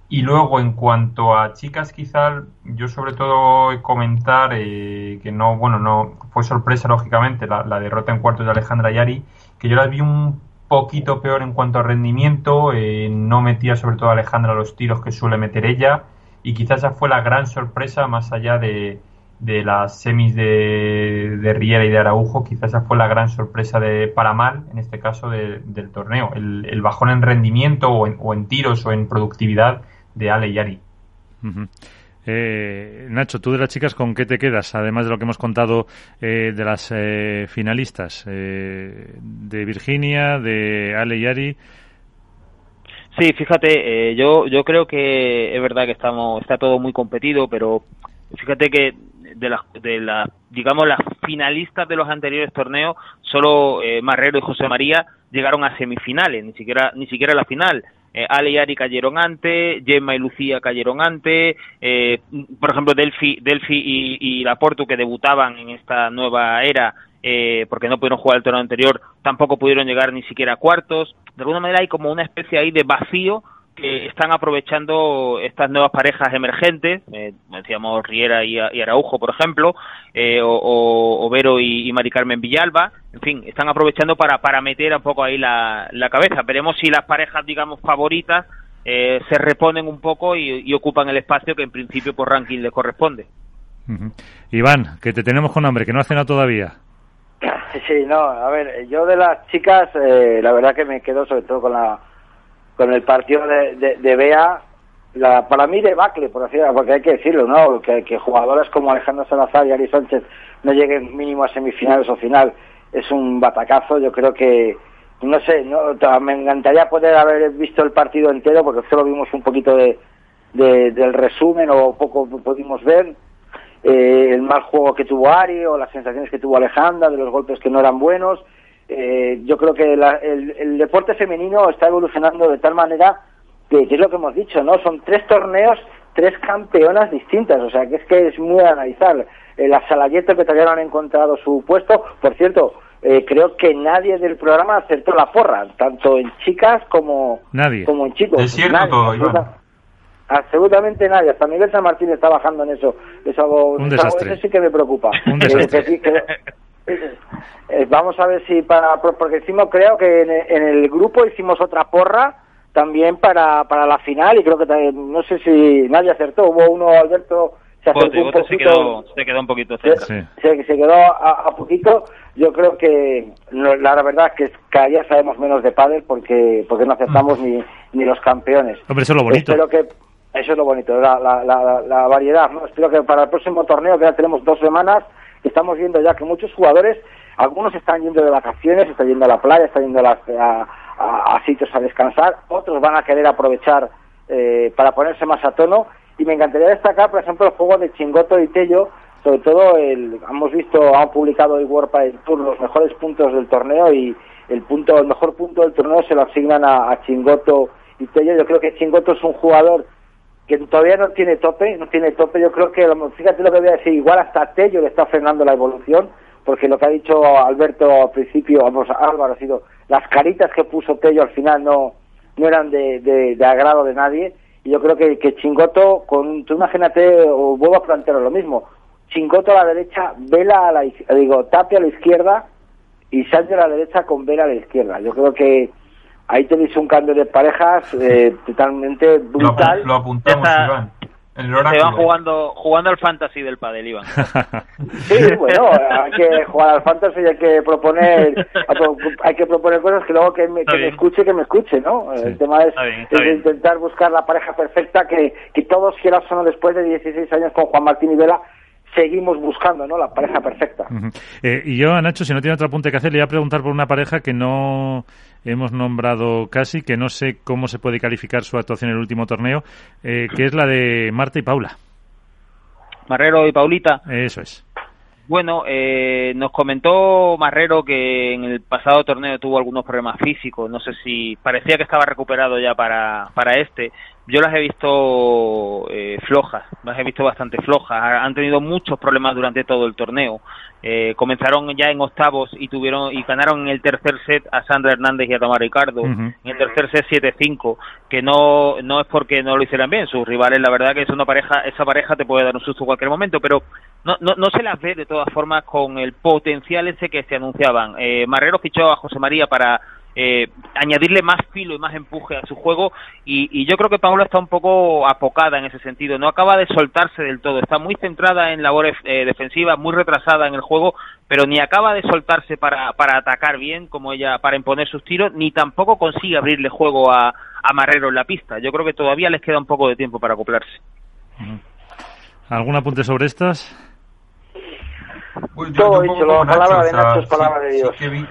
Y luego, en cuanto a chicas, quizá yo sobre todo comentar eh, que no, bueno, no fue sorpresa, lógicamente, la, derrota en cuartos de Alejandra Yari, que yo la vi un poquito peor en cuanto a rendimiento, eh, no metía sobre todo a Alejandra los tiros que suele meter ella, y quizás esa fue la gran sorpresa más allá de, de las semis de, de, Riera y de Araujo, quizás esa fue la gran sorpresa de para mal, en este caso, de, del torneo. El, el, bajón en rendimiento o en, o en, tiros o en productividad de Ale y Ari. Uh -huh. eh, Nacho, tú de las chicas, ¿con qué te quedas? Además de lo que hemos contado eh, de las eh, finalistas, eh, de Virginia, de Ale y Ari. Sí, fíjate, eh, yo yo creo que es verdad que estamos está todo muy competido, pero fíjate que de las de la, digamos las finalistas de los anteriores torneos solo eh, Marrero y José María llegaron a semifinales ni siquiera ni siquiera a la final. Eh, Ale y Ari cayeron antes Gemma y Lucía cayeron antes eh, por ejemplo Delphi Delphi y, y Laporto que debutaban en esta nueva era eh, porque no pudieron jugar el torneo anterior tampoco pudieron llegar ni siquiera a cuartos. De alguna manera hay como una especie ahí de vacío que están aprovechando estas nuevas parejas emergentes, eh, decíamos Riera y, y, Araujo, por ejemplo, eh, o, o, Vero y, y, Mari Carmen Villalba, en fin, están aprovechando para, para meter un poco ahí la, la cabeza. Veremos si las parejas, digamos, favoritas eh, se reponen un poco y, y, ocupan el espacio que en principio por ranking les corresponde. Uh -huh. Iván, que te tenemos con hambre, que no ha cenado todavía. Sí, no, a ver, yo de las chicas, eh, la verdad que me quedo sobre todo con la con el partido de, de, de Bea, la, para mí debacle, por así porque hay que decirlo, ¿no? Que, que jugadoras como Alejandro Salazar y Ari Sánchez no lleguen mínimo a semifinales o final es un batacazo. Yo creo que, no sé, no, me encantaría poder haber visto el partido entero porque solo vimos un poquito de, de del resumen o poco pudimos ver. Eh, el mal juego que tuvo Ari o las sensaciones que tuvo Alejandra, de los golpes que no eran buenos eh, yo creo que la, el, el, deporte femenino está evolucionando de tal manera que, que, es lo que hemos dicho, ¿no? Son tres torneos, tres campeonas distintas, o sea que es que es muy a analizar. Eh, las Salayeto que todavía no han encontrado su puesto, por cierto, eh, creo que nadie del programa acertó la porra, tanto en chicas como, nadie. como en chicos. Es cierto nadie, todo, absoluta, absolutamente nadie, hasta Miguel San Martín está bajando en eso. Es algo, Un es algo desastre. eso sí que me preocupa. Un desastre. que, que, eh, vamos a ver si para porque hicimos creo que en, en, el grupo hicimos otra porra también para para la final y creo que también, no sé si nadie acertó hubo uno Alberto se acercó Bote, un Bote poquito se quedó, se quedó un poquito cerca se, se, se quedó a, a, poquito yo creo que no, la verdad es que cada día sabemos menos de pádel porque porque no aceptamos mm. ni ni los campeones hombre eso es lo bonito espero que Eso es lo bonito, la, la, la, la variedad. ¿no? Espero que para el próximo torneo, que ya tenemos dos semanas, estamos viendo ya que muchos jugadores, algunos están yendo de vacaciones, están yendo a la playa, están yendo a, a, sitios a descansar, otros van a querer aprovechar eh, para ponerse más a tono. Y me encantaría destacar, por ejemplo, el juego de Chingoto y Tello, sobre todo el, hemos visto, han publicado el World Padel Tour los mejores puntos del torneo y el punto, el mejor punto del torneo se lo asignan a Chingoto y Tello. Yo creo que Chingoto es un jugador que todavía no tiene tope, no tiene tope. Yo creo que, fíjate lo que voy a decir, igual hasta Tello le está frenando la evolución, porque lo que ha dicho Alberto al principio, vamos, Álvaro, ha sido las caritas que puso Tello al final no, no eran de, de, de agrado de nadie. Y yo creo que, que Chingoto, con, tú imagínate, o vuelvo a plantear lo mismo, Chingoto a la derecha, Vela a la digo, Tapia a la izquierda y Sánchez a la derecha con Vela a la izquierda. Yo creo que ahí tenéis un cambio de parejas eh, totalmente brutal. Lo, lo apuntamos, Iván. El Se van jugando, jugando al fantasy del padel, Iván. sí, bueno, hay que jugar al fantasy y hay que proponer, hay que proponer cosas que luego que me, que me escuche, que me escuche, ¿no? Sí. El tema es, está bien, está es intentar buscar la pareja perfecta que, que todos, quieras o no, después de 16 años con Juan Martín y Vela, seguimos buscando, ¿no? La pareja perfecta. Uh -huh. eh, y yo a Nacho, si no tiene otro apunte que hacer, le voy a preguntar por una pareja que no hemos nombrado casi, que no sé cómo se puede calificar su actuación en el último torneo, eh, que es la de Marta y Paula. Marrero y Paulita. Eso es. Bueno, eh, nos comentó Marrero que en el pasado torneo tuvo algunos problemas físicos. No sé si parecía que estaba recuperado ya para, para este. Yo las he visto eh, flojas, las he visto bastante flojas. Han tenido muchos problemas durante todo el torneo. Eh, comenzaron ya en octavos y tuvieron y ganaron en el tercer set a Sandra Hernández y a Tomás Ricardo. Uh -huh. En el tercer set 7-5, que no no es porque no lo hicieran bien. Sus rivales, la verdad que es una pareja, esa pareja te puede dar un susto en cualquier momento, pero no, no, no se las ve de todas formas con el potencial ese que se anunciaban. Eh, Marrero fichó a José María para eh, añadirle más filo y más empuje a su juego y, y, yo creo que Paula está un poco apocada en ese sentido, no acaba de soltarse del todo, está muy centrada en labores eh, defensivas, muy retrasada en el juego, pero ni acaba de soltarse para, para atacar bien como ella, para imponer sus tiros, ni tampoco consigue abrirle juego a, a Marrero en la pista. Yo creo que todavía les queda un poco de tiempo para acoplarse. ¿Algún apunte sobre estas? Pues yo, Todo dicho, la palabra de Nacho es palabra de Dios. Sí vi,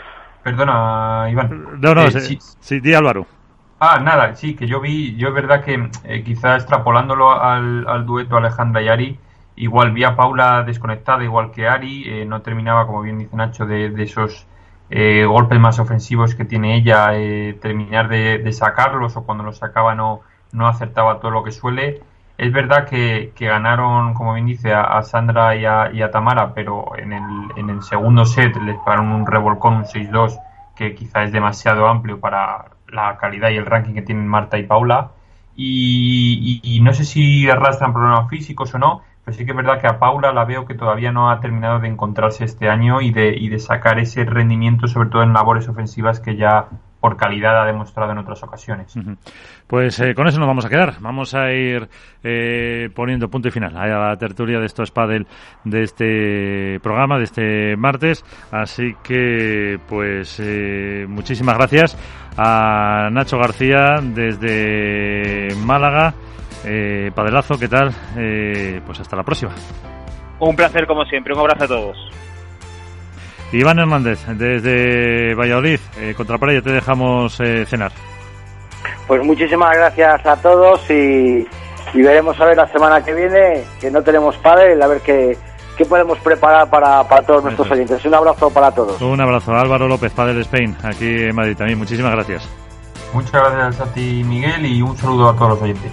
perdona, Iván. No, no, eh, sí, sí, di Álvaro. Ah, nada, sí, que yo vi, yo es verdad que eh, quizá extrapolándolo al, al, dueto Alejandra y Ari, igual vi a Paula desconectada, igual que Ari, eh, no terminaba, como bien dice Nacho, de, de esos eh, golpes más ofensivos que tiene ella, terminar de, de, sacarlos o cuando los sacaba no, no acertaba todo lo que suele. Es verdad que, que ganaron, como bien dice, a, Sandra y a, y a, Tamara, pero en el, en el segundo set les pararon un revolcón, un 6-2, que quizá es demasiado amplio para la calidad y el ranking que tienen Marta y Paula. Y, y, y no sé si arrastran problemas físicos o no, pero sí que es verdad que a Paula la veo que todavía no ha terminado de encontrarse este año y de, y de sacar ese rendimiento, sobre todo en labores ofensivas que ya por calidad ha demostrado en otras ocasiones. Pues eh, con eso nos vamos a quedar. Vamos a ir eh, poniendo punto y final a la tertulia de estos padel de este programa, de este martes. Así que, pues, eh, muchísimas gracias a Nacho García desde Málaga. Eh, Padelazo, ¿qué tal? Eh, pues hasta la próxima. Un placer como siempre, un abrazo a todos. Iván Hernández, desde Valladolid, eh, contra Playa, te dejamos eh, cenar. Pues muchísimas gracias a todos y, y, veremos a ver la semana que viene, que no tenemos padre, a ver qué, qué podemos preparar para, para todos nuestros Eso. oyentes. Un abrazo para todos. Un abrazo, Álvaro López, padre de Spain, aquí en Madrid también. Muchísimas gracias. Muchas gracias a ti, Miguel, y un saludo a todos los oyentes.